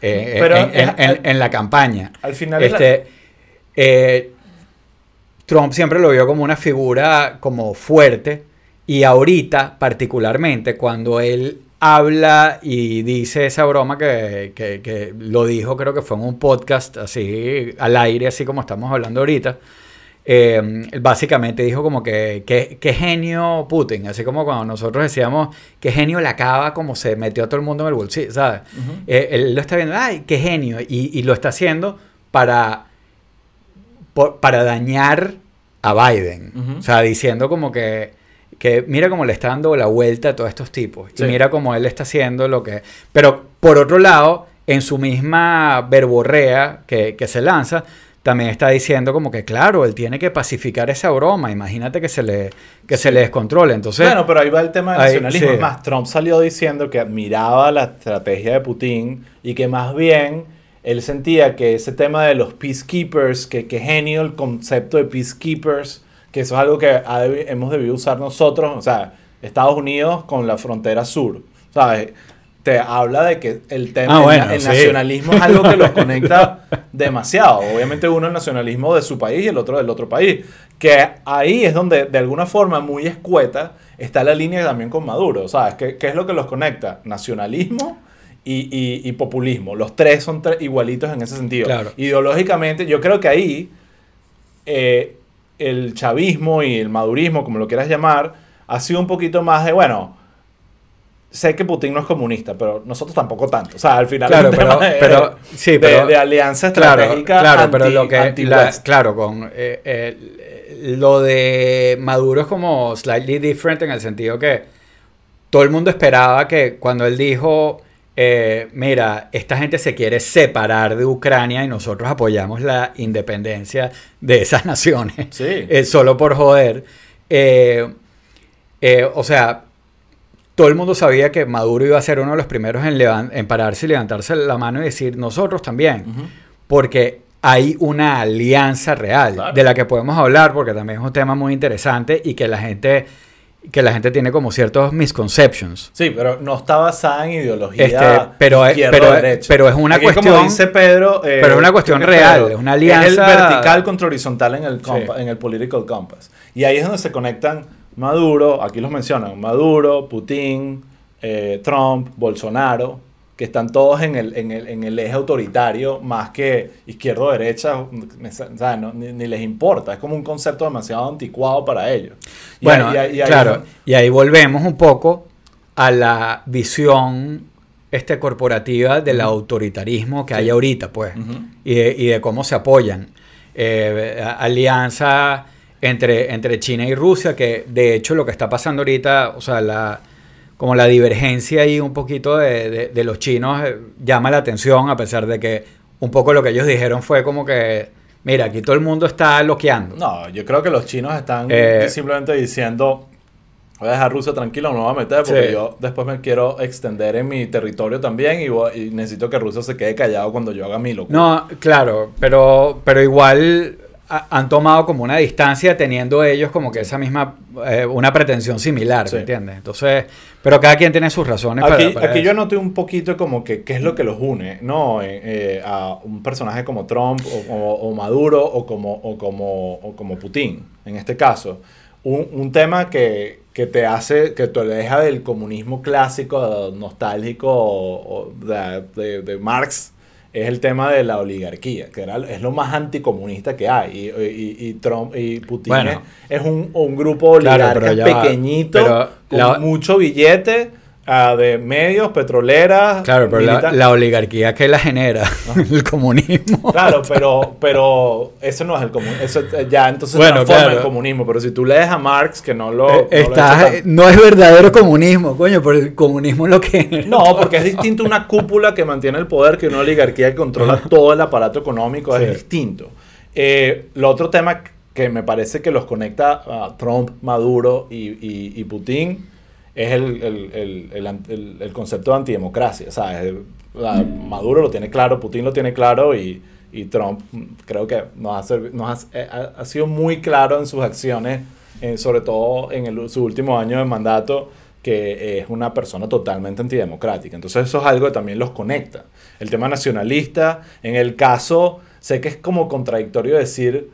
Pero en, en- es- en- en la campaña. Al final es la- Este, Trump siempre lo vio como una figura como fuerte y ahorita particularmente cuando él habla y dice esa broma que, que- que lo dijo creo que fue en un podcast así al aire así como estamos hablando ahorita eh, básicamente dijo como que, que genio Putin, así como cuando nosotros decíamos que genio la acaba como se metió a todo el mundo en el bolsillo, ¿sabes? Eh, él lo está viendo, ay, qué genio, y, y lo está haciendo para, por- para dañar a Biden, o sea, diciendo como que, que mira cómo le está dando la vuelta a todos estos tipos, Sí. y mira cómo él está haciendo lo que... Pero por otro lado, en su misma verborrea que, que se lanza, también está diciendo como que, claro, él tiene que pacificar esa broma. Imagínate que se le, que se le descontrole. Entonces, bueno, pero ahí va el tema del ahí, nacionalismo. sí. Es más, Trump salió diciendo que admiraba la estrategia de Putin y que más bien él sentía que ese tema de los peacekeepers, que, que genio el concepto de peacekeepers, que eso es algo que ha hemos debido usar nosotros, o sea, Estados Unidos con la frontera sur, ¿sabes? Te habla de que el tema, Ah, el- bueno, el, sí. nacionalismo es algo que los conecta demasiado. Obviamente uno el nacionalismo de su país y el otro del otro país. Que ahí es donde, de alguna forma muy escueta, está la línea también con Maduro. ¿Sabes? ¿Qué, qué es lo que los conecta? Nacionalismo y, y- y populismo. Los tres son tre- igualitos en ese sentido. Claro. Ideológicamente, yo creo que ahí eh, el chavismo y el madurismo, como lo quieras llamar, ha sido un poquito más de, bueno, sé que Putin no es comunista, pero nosotros tampoco tanto. O sea, al final Claro, es un pero- tema de, pero- sí, pero- de alianza estratégica claro, pero lo que, la- claro, con eh, eh, lo de Maduro es como slightly different en el sentido que todo el mundo esperaba que cuando él dijo, eh, mira, esta gente se quiere separar de Ucrania y nosotros apoyamos la independencia de esas naciones, Sí. eh, solo por joder. eh, o sea, todo el mundo sabía que Maduro iba a ser uno de los primeros en, en pararse y levantarse la mano y decir, nosotros también, porque hay una alianza real Claro. de la que podemos hablar, porque también es un tema muy interesante y que la gente, que la gente tiene como ciertos misconceptions. Sí, pero no está basada en ideología Este, pero es- izquierda pero es- pero es una Aquí, cuestión- como dice Pedro... eh, pero es una cuestión real, Pedro, es una Es el alianza- vertical contra horizontal en el, compa- Sí. en el political compass. Y ahí es donde se conectan Maduro, aquí los mencionan, Maduro, Putin, eh, Trump, Bolsonaro, que están todos en el, en el, en el eje autoritario más que izquierda o derecha, o sea, no, ni, ni les importa, es como un concepto demasiado anticuado para ellos. Y Bueno, ahí- y ahí- y ahí- claro, y ahí volvemos un poco a la visión este, corporativa del autoritarismo que hay ahorita, pues, y, de, y de cómo se apoyan. Eh, alianza entre, entre China y Rusia, que de hecho lo que está pasando ahorita, o sea, la, como la divergencia ahí un poquito de, de- de los chinos eh, llama la atención, a pesar de que un poco lo que ellos dijeron fue como que, mira, aquí todo el mundo está loqueando. No, yo creo que los chinos están Eh, simplemente diciendo, voy a dejar Rusia tranquila, no me voy a meter porque Sí. yo después me quiero extender en mi territorio también y, voy- y necesito que Rusia se quede callado cuando yo haga mi locura. No, claro, pero, pero igual han tomado como una distancia teniendo ellos como que esa misma, eh, una pretensión similar, Sí. ¿me entiendes? Entonces, pero cada quien tiene sus razones Aquí, para, para aquí yo noté un poquito como que qué es lo que los une, ¿no? Eh, eh, a un personaje como Trump o, o- o Maduro o como, o, como, o como Putin, en este caso. Un, un tema que, que te hace, que te aleja del comunismo clásico, nostálgico de, de- de Marx, es el tema de la oligarquía, que era, es lo más anticomunista que hay. Y, y- y Trump y Putin Bueno. es, es un, un grupo oligarca va. pequeñito, con la- mucho billete ah, de medios, petroleras. Claro, pero la, la oligarquía que la genera, el comunismo. Claro, pero, pero eso no es el comunismo. Eso ya entonces Bueno, transforma claro. el comunismo. Pero si tú lees a Marx, que no lo. Eh, no lo es verdadero comunismo, coño, pero el comunismo es lo que. No, porque es distinto una cúpula que mantiene el poder que una oligarquía que controla todo el aparato económico. Sí. Es distinto. Eh, lo otro tema que me parece que los conecta a Trump, Maduro y, y- y Putin es el, el- el- el concepto de antidemocracia. ¿sabes? La- Maduro lo tiene claro, Putin lo tiene claro y, y Trump mm, creo que nos eh, ha- sido muy claro en sus acciones, eh, sobre todo en su último año de mandato que es una persona totalmente antidemocrática. Entonces eso es algo que también los conecta. El tema nacionalista, en el caso, sé que es como contradictorio decir,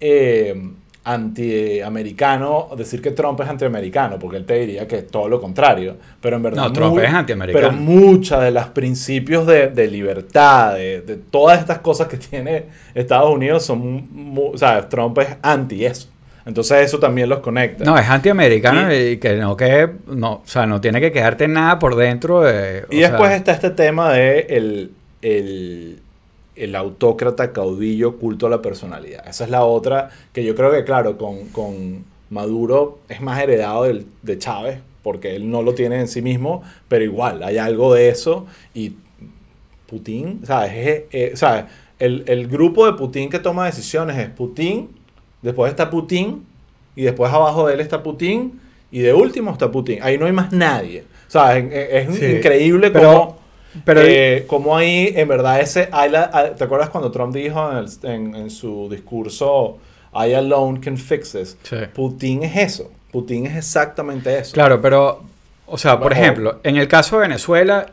eh, antiamericano decir que Trump es antiamericano, porque él te diría que es todo lo contrario. Pero en verdad. No, Trump muy- es antiamericano. Pero muchas de los principios de, de libertad, de, de todas estas cosas que tiene Estados Unidos son. o sea, Trump es anti eso. Entonces eso también los conecta. No, es antiamericano Y- y, que no que no, o sea, no tiene que quedarte nada por dentro de, Y después sea, está este tema de el, el, el autócrata caudillo culto a la personalidad. Esa es la otra que yo creo que, claro, con, con Maduro es más heredado del, de Chávez, porque él no lo tiene en sí mismo, pero igual, hay algo de eso. Y Putin, ¿sabes? Es- eh, ¿sabes? El, el grupo de Putin que toma decisiones es Putin, después está Putin, y después abajo de él está Putin, y de último está Putin. Ahí no hay más nadie. ¿Sabes? Es, es Sí. increíble Pero- cómo... pero Eh, como ahí, en verdad, ese. la- ¿Te acuerdas cuando Trump dijo en, el- en- en su discurso, I alone can fix this? Sí. Putin es eso. Putin es exactamente eso. Claro, pero, o sea, por ejemplo, en el caso de Venezuela,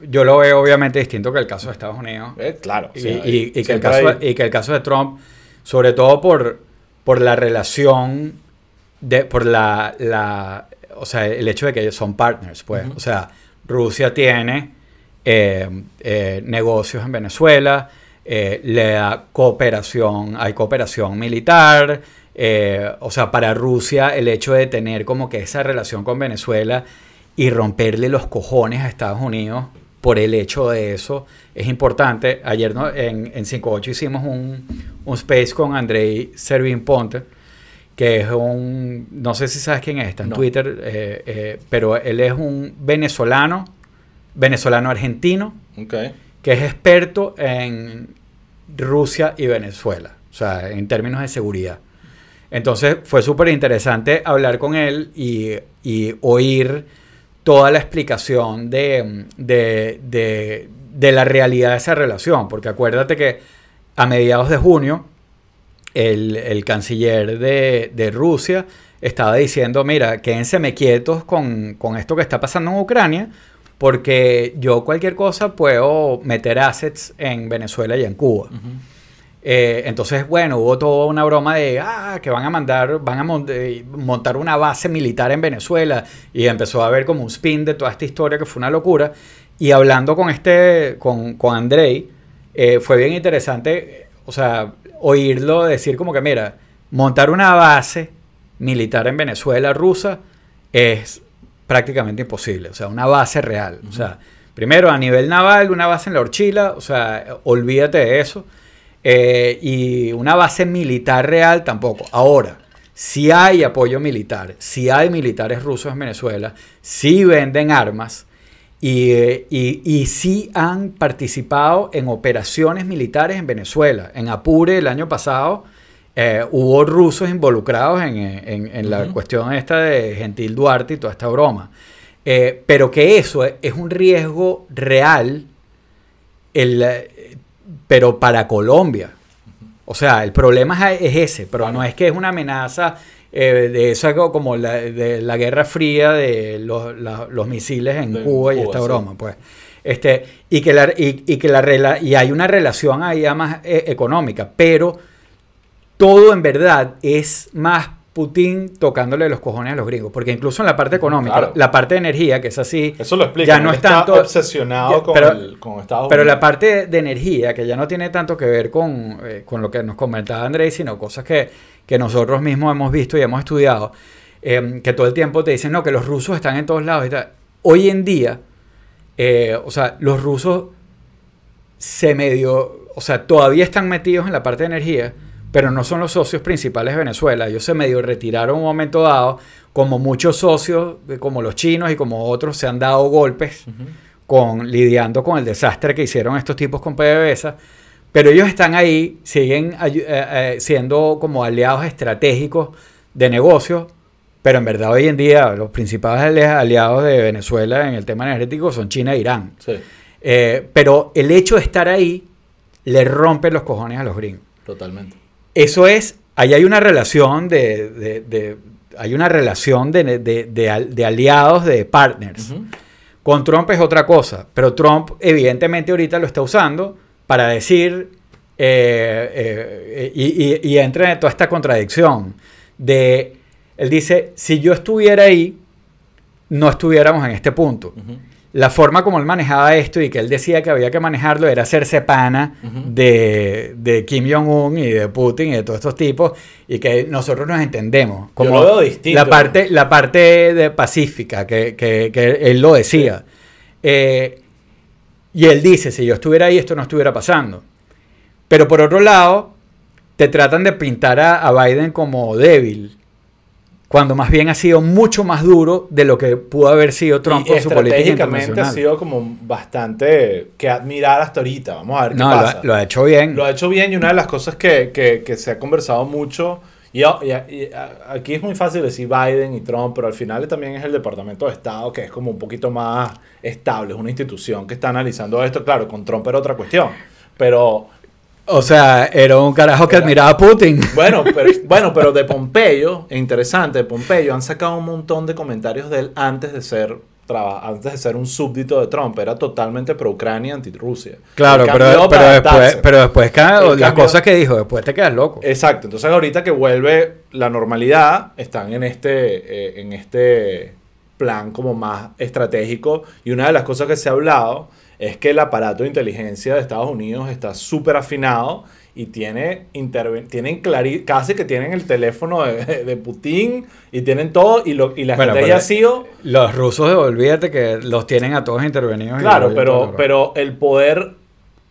yo lo veo obviamente distinto que el caso de Estados Unidos. Eh, claro. Y, sí, y- y que el caso, y que el caso de Trump, sobre todo por, por la relación, de, por la, la, o sea, el hecho de que ellos son partners, pues. Ujú. O sea, Rusia tiene negocios en Venezuela, eh, le da cooperación, hay cooperación militar, eh, o sea, para Rusia el hecho de tener como que esa relación con Venezuela y romperle los cojones a Estados Unidos por el hecho de eso es importante. Ayer ¿no? en, en 5.8 hicimos un, un space con Andrei Servin Ponte, que es un, no sé si sabes quién es, está en No. Twitter, eh, eh, pero él es un venezolano, venezolano argentino, Ok. que es experto en Rusia y Venezuela, o sea, en términos de seguridad. Entonces fue súper interesante hablar con él y, y oír toda la explicación de, de, de- de la realidad de esa relación, porque acuérdate que a mediados de junio el, el canciller de, de Rusia estaba diciendo, mira, quédense quietos con, con esto que está pasando en Ucrania, porque yo cualquier cosa puedo meter assets en Venezuela y en Cuba. Eh, entonces, bueno, hubo toda una broma de ah, que van a mandar, van a eh, montar una base militar en Venezuela. Y empezó a haber como un spin de toda esta historia que fue una locura. Y hablando con este, con, con Andrei, eh, fue bien interesante, o sea, oírlo decir como que, mira, montar una base militar en Venezuela rusa es prácticamente imposible. O sea, una base real. O sea, primero a nivel naval, una base en la Orchila, o sea, olvídate de eso. Eh, y una base militar real tampoco. Ahora, si hay apoyo militar, si hay militares rusos en Venezuela, si venden armas y, eh, y, y sí han participado en operaciones militares en Venezuela. En Apure el año pasado eh, hubo rusos involucrados en, en- en la cuestión esta de Gentil Duarte y toda esta broma. Eh, pero que eso es, es un riesgo real el, eh, pero para Colombia. O sea, el problema es, es ese, pero no es que es una amenaza eh, de eso como la, de la Guerra Fría de los, la- los misiles en Cuba y esta sí. broma, pues. Este, y que la, y, y que la y hay una relación ahí más eh, económica, pero todo en verdad es más Putin tocándole los cojones a los gringos, porque incluso en la parte económica, Claro. la parte de energía, que es así, Eso lo explica. Ya no es está tanto- obsesionado ya, con, pero- el- con Estados Pero la Unidos. parte de energía, que ya no tiene tanto que ver con, eh, con lo que nos comentaba Andrés, sino cosas que, que nosotros mismos hemos visto y hemos estudiado, eh, que todo el tiempo te dicen, no, que los rusos están en todos lados y tal. Hoy en día, eh, o sea, los rusos se medio, o sea, todavía están metidos en la parte de energía, pero no son los socios principales de Venezuela. Ellos se medio retiraron un momento dado, como muchos socios, eh, como los chinos y como otros, se han dado golpes con lidiando con el desastre que hicieron estos tipos con PDVSA, pero ellos están ahí, siguen eh, eh, siendo como aliados estratégicos de negocios, pero en verdad hoy en día los principales ali- aliados de Venezuela en el tema energético son China e Irán. Sí, Eh, pero el hecho de estar ahí le rompe los cojones a los gringos. totalmente. Eso es, ahí hay una relación de, de- de- hay una relación de, de- de al- de aliados, de partners. Con Trump es otra cosa, pero Trump evidentemente ahorita lo está usando para decir eh, eh, y, y, y entra en toda esta contradicción de, él dice, si yo estuviera ahí, no estuviéramos en este punto. La forma como él manejaba esto y que él decía que había que manejarlo era hacerse pana de, de, Kim Jong-un y de Putin y de todos estos tipos y que nosotros nos entendemos. Como Yo lo veo distinto. La parte, la parte de pacífica que, que, que él lo decía. Eh, y él dice, si yo estuviera ahí, esto no estuviera pasando. Pero por otro lado, te tratan de pintar a, a Biden como débil cuando más bien ha sido mucho más duro de lo que pudo haber sido Trump con su política internacional. ha sido como bastante que admirar hasta ahorita. Vamos a ver qué no, pasa. Lo, lo, ha hecho bien. Lo ha hecho bien y una de las cosas que, que, que se ha conversado mucho, y, y, y, aquí es muy fácil decir Biden y Trump, pero al final también es el Departamento de Estado que es como un poquito más estable, es una institución que está analizando esto. Claro, con Trump era otra cuestión, pero o sea, era un carajo que admiraba a Putin. Bueno pero, bueno, pero de Pompeyo, interesante, de Pompeyo han sacado un montón de comentarios de él antes de ser antes de ser un súbdito de Trump, era totalmente pro-Ucrania, anti-Rusia. Claro, pero, pero después, pero después las cosas que dijo, después te quedas loco. Exacto, entonces ahorita que vuelve la normalidad, están en este, eh, en este plan como más estratégico y una de las cosas que se ha hablado es que el aparato de inteligencia de Estados Unidos está súper afinado y tiene tienen casi que tienen el teléfono de, Putin y tienen todo y, lo, y la estrategia ha sido... Los rusos, olvídate que los tienen a todos intervenidos. Claro, pero, pero el poder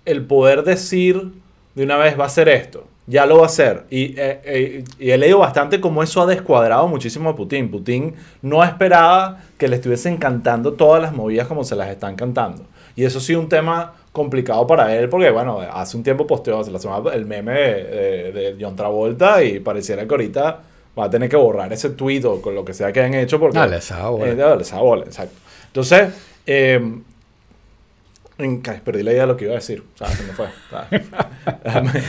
el poder decir de una vez va a ser esto, ya lo va a hacer. Y, eh, eh, y he leído bastante cómo eso ha descuadrado muchísimo a Putin. Putin no esperaba que le estuviesen cantando todas las movidas como se las están cantando. Y eso sí un tema complicado para él porque, bueno, hace un tiempo posteó la semana, el meme de, de, John Travolta y pareciera que ahorita va a tener que borrar ese tweet o con lo que sea que hayan hecho porque... Dale esa bola. Eh, bola, exacto. Entonces, eh, perdí la idea de lo que iba a decir. O sea, se me fue.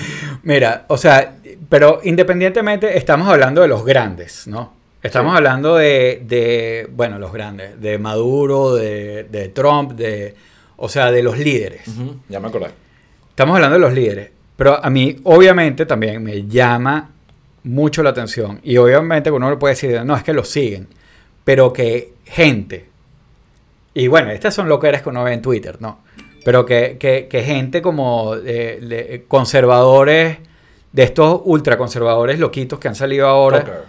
Mira, o sea, pero independientemente estamos hablando de los grandes, ¿no? Estamos hablando de, de, bueno, los grandes, de Maduro, de, de Trump, de o sea, de los líderes. Ya me acordé. Estamos hablando de los líderes. Pero a mí, obviamente, también me llama mucho la atención. Y obviamente uno le puede decir, no, es que lo siguen. Pero que gente. Y bueno, estas son loqueras que uno ve en Twitter, ¿no? Pero que, que, gente como eh, conservadores, de estos ultraconservadores loquitos que han salido ahora.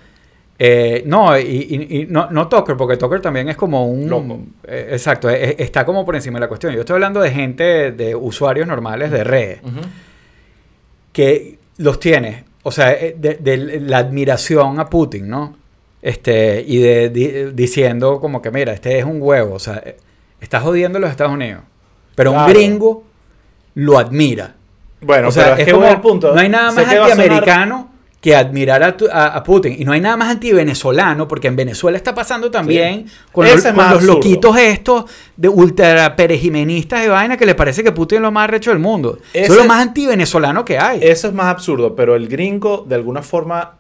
Eh, no, y, no, no Tucker, porque Tucker también es como un... Eh, exacto, está como por encima de la cuestión. Yo estoy hablando de gente, de usuarios normales de redes, que los tiene, o sea, eh, de, la admiración a Putin, ¿no? Este, y de, diciendo como que, mira, este es un huevo, o sea, está jodiendo a los Estados Unidos, pero un gringo lo admira. Bueno, o sea, es, como, el punto. No hay nada más antiamericano que admirar a, Putin. Y no hay nada más anti-venezolano, porque en Venezuela está pasando también con, los, loquitos estos de ultra perejimenistas de vaina que le parece que Putin es lo más recho del mundo. Eso es lo más anti-venezolano que hay. Eso es más absurdo, pero el gringo, de alguna forma,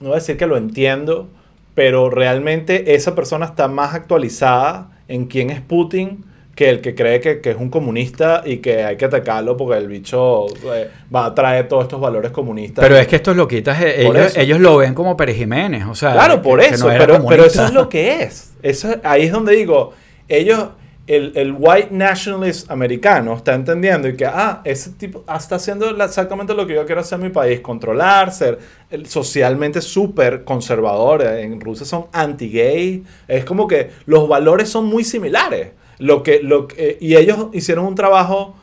no voy a decir que lo entiendo, pero realmente esa persona está más actualizada en quién es Putin que el que cree que, que, es un comunista y que hay que atacarlo porque el bicho eh, va a traer todos estos valores comunistas. Pero es que estos loquitas, eh, ellos, ellos, lo ven como Pérez Jiménez, o sea... Claro, por eso, pero, pero, eso es lo que es. Eso, ahí es donde digo, ellos, el, el, white nationalist americano está entendiendo y que, ah, ese tipo ah, está haciendo exactamente lo que yo quiero hacer en mi país, controlar, ser socialmente súper conservador. En Rusia son anti-gay. Es como que los valores son muy similares. Lo que, lo y ellos hicieron un trabajo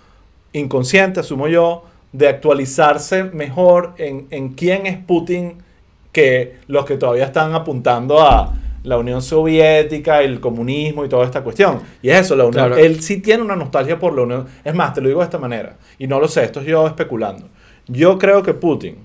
inconsciente, asumo yo, de actualizarse mejor en, en, quién es Putin que los que todavía están apuntando a la Unión Soviética, el comunismo y toda esta cuestión. Y es eso, la Unión, él sí tiene una nostalgia por la Unión. Es más, te lo digo de esta manera, y no lo sé, esto es yo especulando. Yo creo que Putin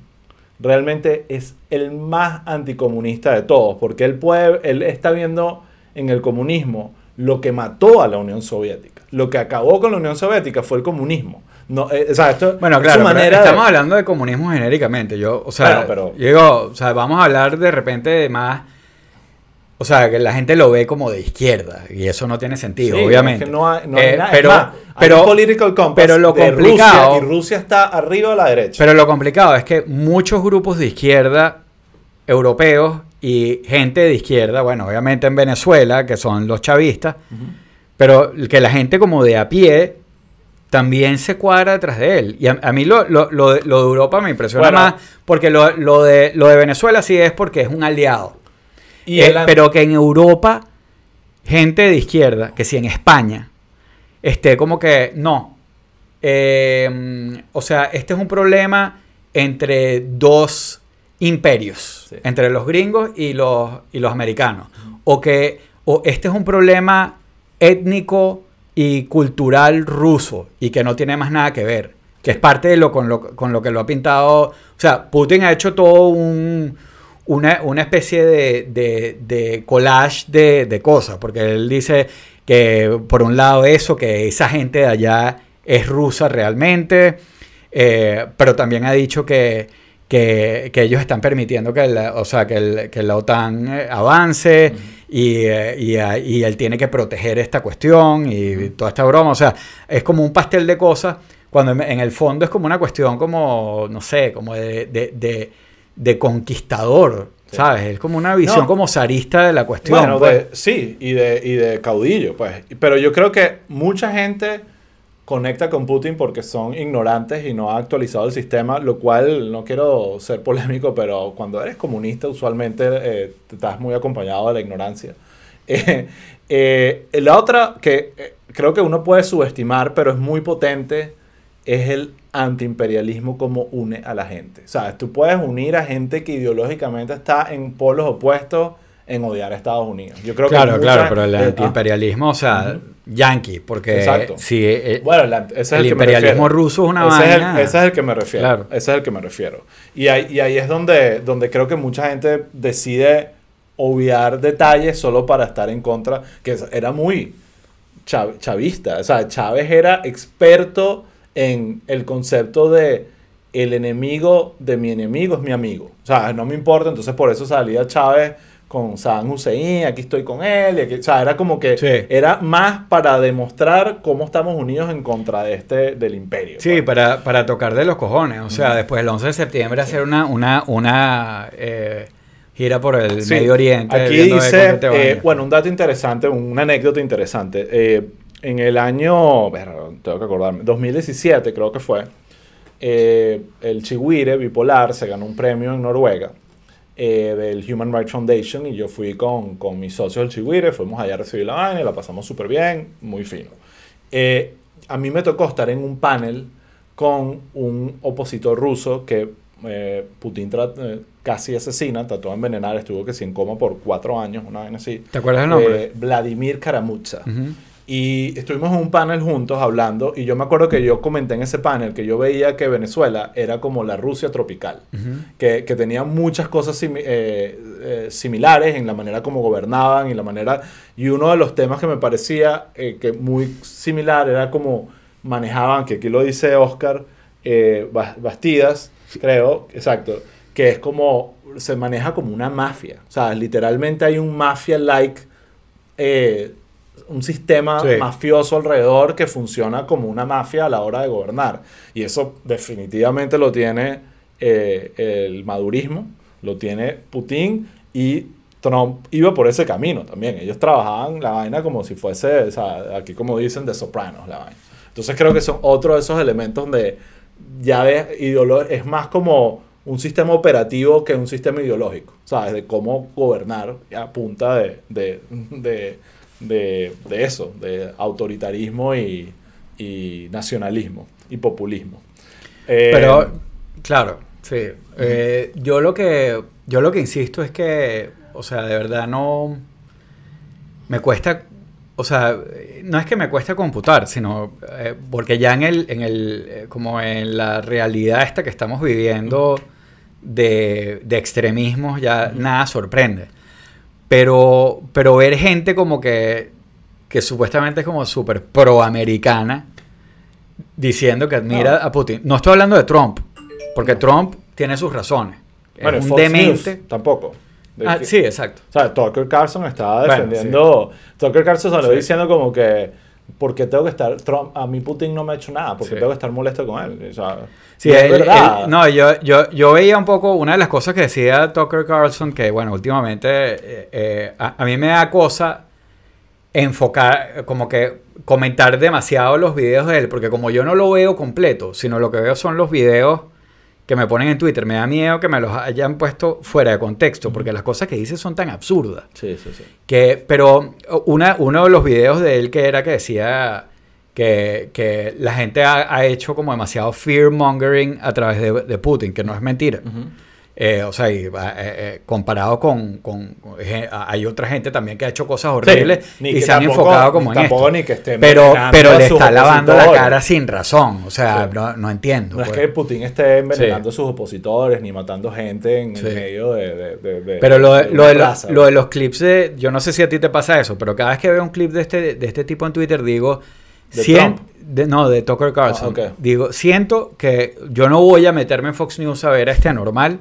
realmente es el más anticomunista de todos, porque él, puede, él está viendo en el comunismo lo que mató a la Unión Soviética. Lo que acabó con la Unión Soviética fue el comunismo. No, eh, o sea, esto bueno, claro, estamos hablando de comunismo genéricamente. Yo, o sea, pero, digo, o sea, vamos a hablar de repente de más o sea, que la gente lo ve como de izquierda y eso no tiene sentido, Sí, obviamente. es que no hay, no hay Eh, nada. pero, Es más, hay pero, un political compass pero lo de complicado- Rusia y Rusia está arriba a la derecha. pero lo complicado es que muchos grupos de izquierda europeos y gente de izquierda, bueno, obviamente en Venezuela, que son los chavistas, pero que la gente como de a pie también se cuadra detrás de él. Y a, a mí lo, lo- lo de, lo de Europa me impresiona Bueno. más, porque lo, lo de, lo de Venezuela sí es porque es un aliado. y Eh, pero que en Europa, gente de izquierda, que si en España, esté como que no. Eh, o sea, este es un problema entre dos imperios, Sí. entre los gringos y los, y los americanos. O que o este es un problema étnico y cultural ruso y que no tiene más nada que ver. Que es parte de lo con, lo con lo que lo ha pintado. O sea, Putin ha hecho todo un, una, una especie de, de- de collage de, de cosas. Porque él dice que, por un lado, eso, que esa gente de allá es rusa realmente. eh, pero también ha dicho que, que, que ellos están permitiendo que la, o sea, que, el- que la OTAN eh, avance y, eh, y, eh, y él tiene que proteger esta cuestión y toda esta broma. O sea, es como un pastel de cosas cuando en- en el fondo es como una cuestión como, no sé, como de, de, de- de conquistador, Sí. ¿sabes? Es como una visión No. como zarista de la cuestión. Bueno, pues. sí, y de, y de caudillo, pues. Pero yo creo que mucha gente conecta con Putin porque son ignorantes y no ha actualizado el sistema, lo cual no quiero ser polémico, pero cuando eres comunista usualmente eh, estás muy acompañado de la ignorancia. Eh, eh, la otra que eh, creo que uno puede subestimar, pero es muy potente, es el antiimperialismo como une a la gente. O sea, tú puedes unir a gente que ideológicamente está en polos opuestos en odiar a Estados Unidos. Yo creo claro, que claro, pero el eh, ah, antiimperialismo, o sea, yankee, porque Exacto. si eh, Bueno, el, ant- ese es el el, que imperialismo ruso es una ese Es el, ese es el que me refiero. Claro. Ese es el que me refiero. Y ahí, y ahí es donde, donde creo que mucha gente decide obviar detalles solo para estar en contra, que era muy chav- chavista. O sea, Chávez era experto en el concepto de el enemigo de mi enemigo es mi amigo. O sea, no me importa, entonces por eso salía Chávez con Saddam Hussein, aquí estoy con él, y aquí- o sea, era como que Sí. era más para demostrar cómo estamos unidos en contra de este, del imperio. Sí, pues. para, para tocar de los cojones. O sea, después del 11 de septiembre hacer una, una, una eh, gira por el Sí. Medio Oriente. Aquí dice, eh, bueno, un dato interesante, una anécdota interesante. Eh, en el año, tengo que acordarme, 2017 creo que fue, eh, el Chihuire bipolar se ganó un premio en Noruega eh, del Human Rights Foundation y yo fui con, con mis socios del Chihuire, fuimos allá a recibir la vaina y la pasamos súper bien, muy fino. Eh, a mí me tocó estar en un panel con un opositor ruso que eh, Putin eh, casi asesina, trató de envenenar, estuvo que sí en coma por cuatro años, una vaina así. ¿Te acuerdas el nombre? Eh, Vladimir Karamutsa. Ujú. Y estuvimos en un panel juntos hablando y yo me acuerdo que yo comenté en ese panel que yo veía que Venezuela era como la Rusia tropical, que, que tenía muchas cosas simi- eh, eh, similares en la manera como gobernaban y la manera... Y uno de los temas que me parecía eh, que muy similar era como manejaban, que aquí lo dice Oscar, Bas- Bastidas, creo, exacto, que es como, se maneja como una mafia. O sea, literalmente hay un mafia-like eh, un sistema Sí. mafioso alrededor que funciona como una mafia a la hora de gobernar. Y eso definitivamente lo tiene eh, el madurismo, lo tiene Putin y Trump iba por ese camino también. Ellos trabajaban la vaina como si fuese, o sea, aquí como dicen, de sopranos la vaina. Entonces creo que son otro de esos elementos donde ya de es más como un sistema operativo que un sistema ideológico, ¿sabes? De cómo gobernar a punta de, de, de, de, de eso, de autoritarismo y, y nacionalismo y populismo. Eh, Pero, claro, sí. Eh, yo lo que yo lo que insisto es que, o sea, de verdad no me cuesta, o sea, no es que me cuesta computar, sino eh, porque ya en el, en el, eh, como en la realidad esta que estamos viviendo de, de extremismos, ya nada sorprende. Pero, pero ver gente como que, que supuestamente es como súper proamericana diciendo que admira No. a Putin. No estoy hablando de Trump, porque Trump tiene sus razones. bueno, es un Fox demente. News tampoco. Ah, que- sí, exacto. O sea, Tucker Carlson estaba Bueno, defendiendo. Tucker Carlson salió Sí. diciendo como que. ¿Por qué tengo que estar.? Trump, a mí Putin no me ha hecho nada. ¿Por qué Sí. tengo que estar molesto con él? O sea, Sí, y es él- verdad. él- no, yo, yo, yo veía un poco una de las cosas que decía Tucker Carlson, que bueno, últimamente eh, eh, a, a mí me da cosa enfocar, como que comentar demasiado los videos de él, porque como yo no lo veo completo, sino lo que veo son los videos que me ponen en Twitter, me da miedo que me los hayan puesto fuera de contexto, porque las cosas que dice son tan absurdas. Sí, sí, sí. Que, pero una, uno de los videos de él que era que decía que, que la gente ha, ha hecho como demasiado fear mongering a través de, de Putin, que no es mentira. Eh, o sea, y, eh, eh, comparado con, con- hay otra gente también que ha hecho cosas horribles Sí, y se han tampoco- enfocado como en esto. ni que pero, pero le está lavando la cara sin razón. O sea, Sí. no, no entiendo. No es pues. que Putin esté envenenando a sus opositores ni matando gente en el medio de. de- de- de- Pero lo lo, de plaza. lo de los clips de. Yo no sé si a ti te pasa eso, pero cada vez que veo un clip de este, de este tipo en Twitter, digo. ¿De Trump? de- no, de Tucker Carlson. Ah, ok. Digo, siento que yo no voy a meterme en Fox News a ver a este anormal,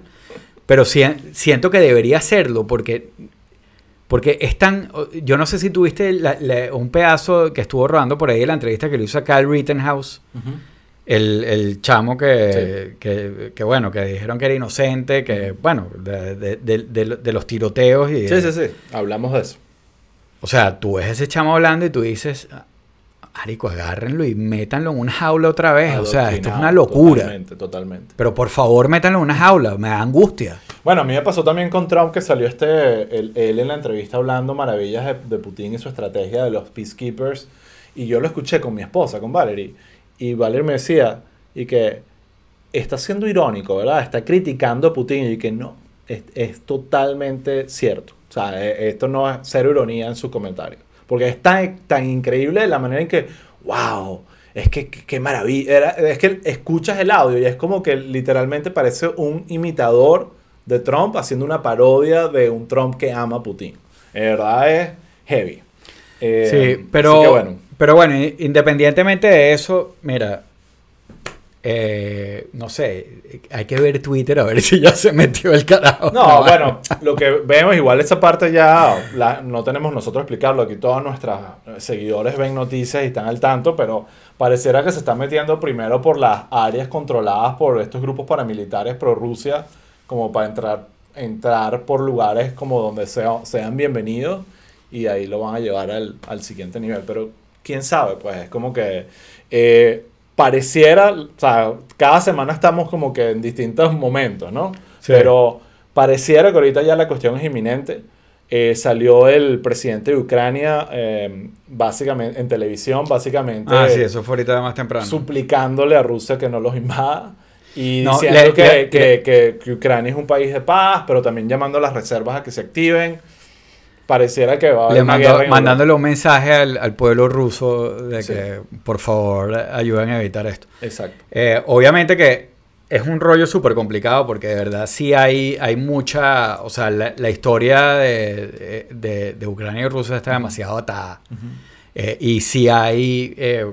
pero sien- siento que debería hacerlo porque. Porque es tan. Yo no sé si tuviste la- la- un pedazo que estuvo rodando por ahí de la entrevista que le hizo a Cal Rittenhouse. El, el chamo que, que, que, bueno, que dijeron que era inocente, que, bueno, de, de- de- de- de los tiroteos y... Sí, sí, sí. Hablamos de eso. O sea, tú ves ese chamo hablando y tú dices, Arico, agárrenlo y métanlo en una jaula otra vez. O sea, esto es una locura. Totalmente, totalmente. Pero por favor, métanlo en una jaula, me da angustia. Bueno, a mí me pasó también con Trump que salió este, él, él en la entrevista hablando maravillas de, de Putin y su estrategia de los peacekeepers. Y yo lo escuché con mi esposa, con Valerie. Y Valerie me decía, y que está siendo irónico, ¿verdad? Está criticando a Putin y que no, es, es totalmente cierto. O sea, e- esto no es cero ironía en su comentario. Porque es tan, tan increíble la manera en que, wow, es que qué maravilla. Era- es que escuchas el audio y es como que literalmente parece un imitador de Trump haciendo una parodia de un Trump que ama a Putin. En verdad es heavy. Eh, sí, pero, bueno. pero bueno, independientemente de eso, mira, eh, no sé, hay que ver Twitter a ver si ya se metió el carajo. No, bueno, lo que vemos, igual esa parte ya la- no tenemos nosotros explicarlo. Aquí todos nuestros seguidores ven noticias y están al tanto, pero pareciera que se está metiendo primero por las áreas controladas por estos grupos paramilitares pro Rusia, como para entrar, entrar por lugares como donde sea- sean bienvenidos y ahí lo van a llevar al, al siguiente nivel. Pero quién sabe, pues es como que eh, pareciera, o sea, cada semana estamos como que en distintos momentos, ¿no? Sí. Pero pareciera que ahorita ya la cuestión es inminente. Eh, salió el presidente de Ucrania eh, básicamente en televisión, básicamente Ah, sí, eso fue ahorita más temprano. suplicándole a Rusia que no los invada y No, diciendo le- que, le- que- le- que- que Ucrania es un país de paz, pero también llamando a las reservas a que se activen. Pareciera que va a haber Le una mandó- guerra en mandándole un mensaje al, al pueblo ruso de Sí. que por favor ayuden a evitar esto. Exacto. Eh, obviamente que es un rollo súper complicado porque de verdad sí hay, hay mucha, o sea, la, la historia de, de- de Ucrania y Rusia está demasiado atada. Eh, y sí hay eh,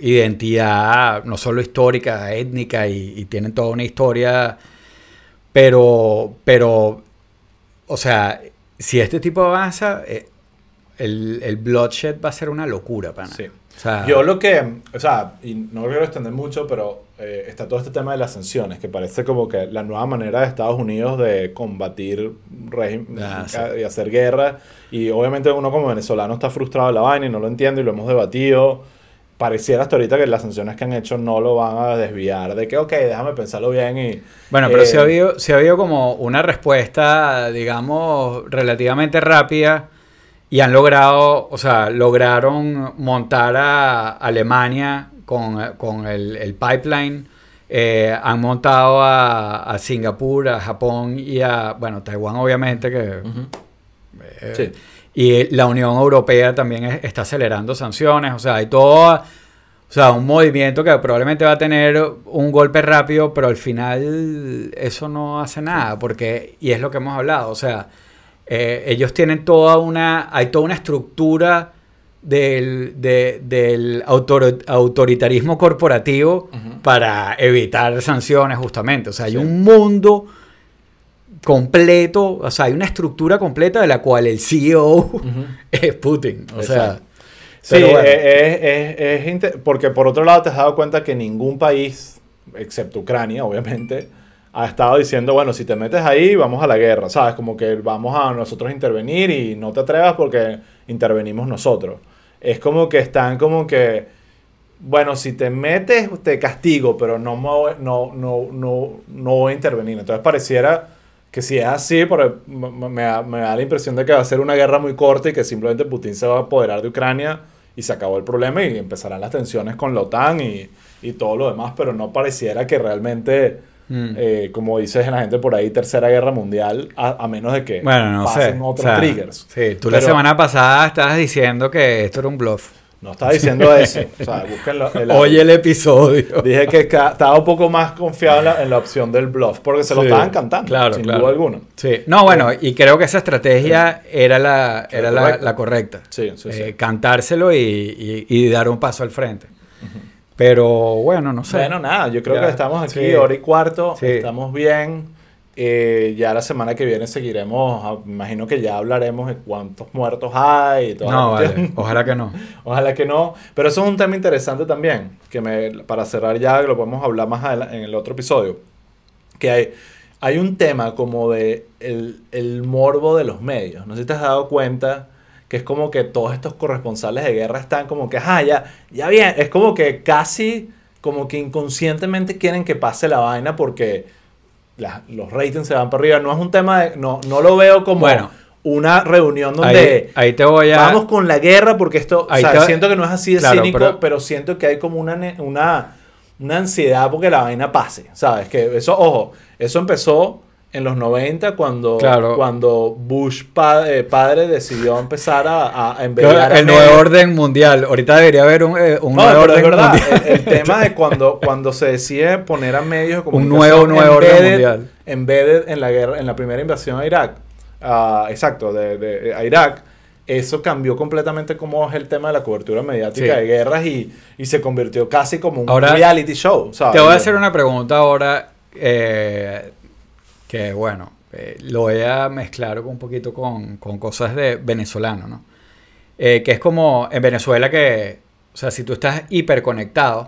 identidad, no solo histórica, étnica, y, y tienen toda una historia, pero, pero, o sea, si este tipo avanza, eh, el, el bloodshed va a ser una locura, pana. Sí. O sea, Yo lo que, o sea, y no quiero extender mucho, pero eh, está todo este tema de las sanciones, que parece como que la nueva manera de Estados Unidos de combatir régimen Ah, sí. y hacer guerra. Y obviamente uno como venezolano está frustrado de la vaina y no lo entiende y lo hemos debatido. Pareciera hasta ahorita que las sanciones que han hecho no lo van a desviar. De que, ok, déjame pensarlo bien y... Bueno, pero eh, sí, ha habido, sí ha habido como una respuesta, digamos, relativamente rápida y han logrado, o sea, lograron montar a Alemania con, con el, el pipeline, eh, han montado a, a Singapur, a Japón y a, bueno, Taiwán obviamente que... Ujú. eh, Sí. Y la Unión Europea también es- está acelerando sanciones, o sea, hay todo, o sea, un movimiento que probablemente va a tener un golpe rápido, pero al final eso no hace nada, porque, y es lo que hemos hablado, o sea, eh, ellos tienen toda una, hay toda una estructura del, de- del autor- autoritarismo corporativo para evitar sanciones justamente, o sea, hay Sí. un mundo completo, o sea, hay una estructura completa de la cual el CEO es Putin. O sea. Sí, pero bueno. es, es- es porque por otro lado te has dado cuenta que ningún país, excepto Ucrania, obviamente, ha estado diciendo, bueno, si te metes ahí, vamos a la guerra, ¿sabes? Como que vamos a nosotros intervenir y no te atrevas porque intervenimos nosotros. Es como que están como que, bueno, si te metes, te castigo, pero no, no, no, no, no voy a intervenir. Entonces pareciera que si es así, pero me, me da, me da la impresión de que va a ser una guerra muy corta y que simplemente Putin se va a apoderar de Ucrania y se acabó el problema y empezarán las tensiones con la OTAN y, y todo lo demás, pero no pareciera que realmente, Mm. eh, como dices la gente por ahí, tercera guerra mundial, a, a menos de que bueno, no sé. pasen otros O sea, triggers. Sí, tú la semana pasada estabas diciendo que esto era un bluff. No estaba diciendo eso. O sea, búsquenlo. el- Oye el episodio. Dije que estaba un poco más confiado en la, en la opción del bluff, porque se lo Sí, estaban cantando, claro, sin claro. duda alguna. Sí. No, bueno, y creo que esa estrategia era la, era la, correcta. la correcta. Sí, sí. Eh, cantárselo y, y- y dar un paso al frente. Pero bueno, no sé. Bueno, nada, yo creo Ya, que estamos aquí, hora y cuarto, estamos bien. Eh, ya la semana que viene seguiremos, ah, imagino que ya hablaremos de cuántos muertos hay y todo. no, vale. Ojalá que no. Ojalá que no. Pero eso es un tema interesante también, que me, para cerrar ya, lo podemos hablar más en el otro episodio, que hay, hay un tema como de el, el morbo de los medios. No sé si te has dado cuenta que es como que todos estos corresponsales de guerra están como que, ah, ya, ya bien, es como que casi, como que inconscientemente quieren que pase la vaina porque la- los ratings se van para arriba. No es un tema de, no, no lo veo como Bueno. una reunión donde... Ahí, ahí te voy a... Vamos con la guerra porque esto, o sea, te- siento que no es así de Claro, cínico, pero, pero- siento que hay como una, una, una ansiedad porque la vaina pase, ¿sabes? Que eso, ojo, eso empezó en los 90 cuando, Claro. cuando Bush pa- eh, padre decidió empezar a, a que el nuevo orden mundial. Ahorita debería haber un, eh, un no, nuevo pero es orden verdad, mundial. el, el tema de cuando, cuando se decide poner a medios de Un comunicación nuevo, nuevo orden mundial. embedded en la guerra, en la primera invasión a Irak, ah, exacto, de, de- a Irak, eso cambió completamente cómo es el tema de la cobertura mediática Sí. de guerras y, y se convirtió casi como un Ahora, reality show. ¿sabes? Te voy a hacer una pregunta ahora eh, que, bueno, eh, lo voy a mezclar un poquito con, con cosas de venezolano, ¿no? Eh, que es como en Venezuela que, o sea, si tú estás hiperconectado,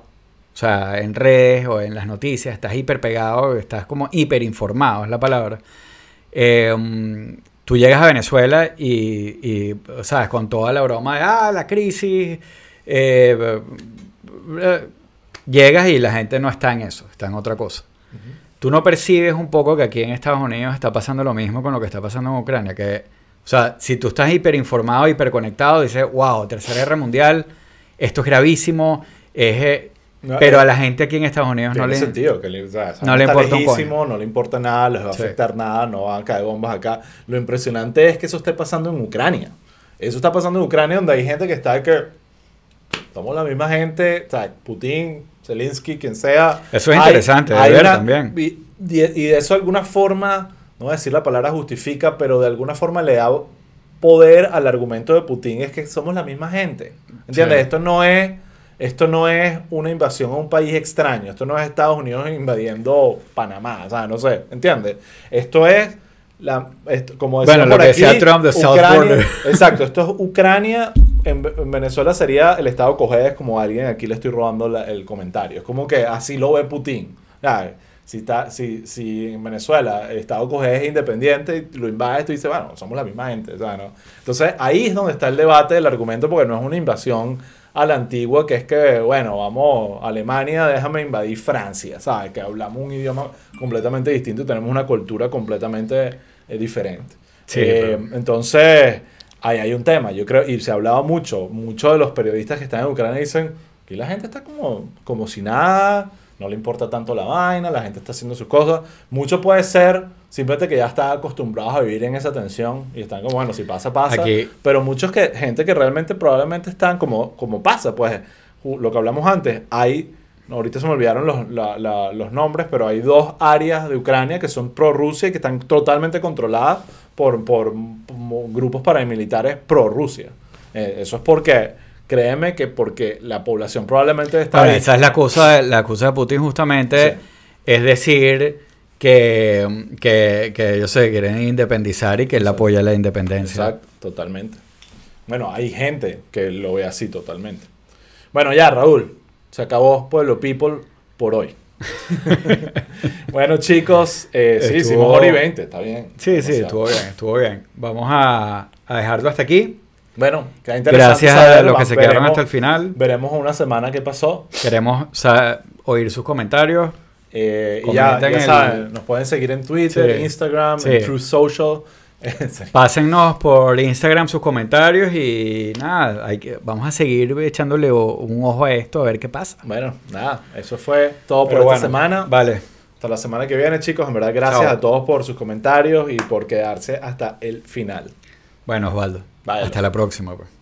o sea, en redes o en las noticias, estás hiper pegado, estás como hiper informado, es la palabra. Eh, mm, tú llegas a Venezuela y, y, ¿sabes? Con toda la broma de, ah, la crisis, eh, eh, llegas y la gente no está en eso, está en otra cosa. Tú no percibes un poco que aquí en Estados Unidos está pasando lo mismo con lo que está pasando en Ucrania, que, o sea, si tú estás hiperinformado, hiperconectado, dices, wow, tercera guerra mundial, esto es gravísimo, es, eh", No, pero eh, a la gente aquí en Estados Unidos no le... sentido, que le, o sea, no le importa lejísimo, no le importa nada, les va a Sí. afectar nada, no van a caer bombas acá. Lo impresionante es que eso esté pasando en Ucrania. Eso está pasando en Ucrania donde hay gente que está que somos la misma gente, o sea, Putin, Zelensky, quien sea. Eso es Hay- interesante de hay ver una- también. Y, de eso de alguna forma, no voy a decir la palabra justifica, pero de alguna forma le da poder al argumento de Putin, es que somos la misma gente. ¿Entiendes? Sí. Esto no es esto no es una invasión a un país extraño. Esto no es Estados Unidos invadiendo Panamá. O sea, no sé. ¿Entiendes? Esto es. La, esto- como decía Bueno, lo que decía Trump de South Ucrania- Border. Exacto. Esto es Ucrania. En, Ve- en Venezuela sería el Estado Cogedes, como alguien aquí le estoy robando la- el comentario. Es como que así lo ve Putin. Si, está, si, si en Venezuela el Estado Cogedes es independiente y lo invades, tú dices, bueno, somos la misma gente. Entonces ahí es donde está el debate del argumento, porque no es una invasión a la antigua, que es que, bueno, vamos, Alemania, déjame invadir Francia, ¿sabes? Que hablamos un idioma completamente distinto y tenemos una cultura completamente eh, diferente. Sí, Eh, pero- Entonces, ahí hay un tema, yo creo, y se hablaba mucho, muchos de los periodistas que están en Ucrania dicen que la gente está como, como si nada, no le importa tanto la vaina, la gente está haciendo sus cosas. Mucho puede ser simplemente que ya están acostumbrados a vivir en esa tensión y están como, bueno, si pasa, pasa. Aquí- Pero muchos que, gente que realmente probablemente están como, como pasa, pues lo que hablamos antes, hay, ahorita se me olvidaron los, la- la- los nombres, pero hay dos áreas de Ucrania que son pro-Rusia y que están totalmente controladas por, por grupos paramilitares pro-Rusia. Eh, eso es porque, créeme que porque la población probablemente está... Ahí. esa es la cosa, la cosa de Putin justamente, Sí. es decir, que, que, que ellos se quieren independizar y que él Exacto. apoya la independencia. Exacto, totalmente. Bueno, hay gente que lo ve así totalmente. Bueno, ya, Raúl, se acabó Pueblo People por hoy. bueno, chicos, eh, sí, Estuvo- hicimos hora y 20, está bien. Sí, sí, estuvo bien, estuvo bien. Vamos a, a dejarlo hasta aquí. Bueno, queda interesante Gracias a saber, los que se quedaron veremos- hasta el final. Veremos una semana que pasó. Queremos sa- oír sus comentarios. eh, y ya, ya el- saben, nos pueden seguir en Twitter, Sí. Instagram, Sí. en True Social. Sí. Pásennos por Instagram sus comentarios y nada, hay que, vamos a seguir echándole un ojo a esto a ver qué pasa. bueno, nada, eso fue todo por Pero esta bueno, semana. Vale. Hasta la semana que viene, chicos. En verdad, gracias Chao. a todos por sus comentarios y por quedarse hasta el final. Bueno, Osvaldo. Vale. Hasta la próxima. Pues.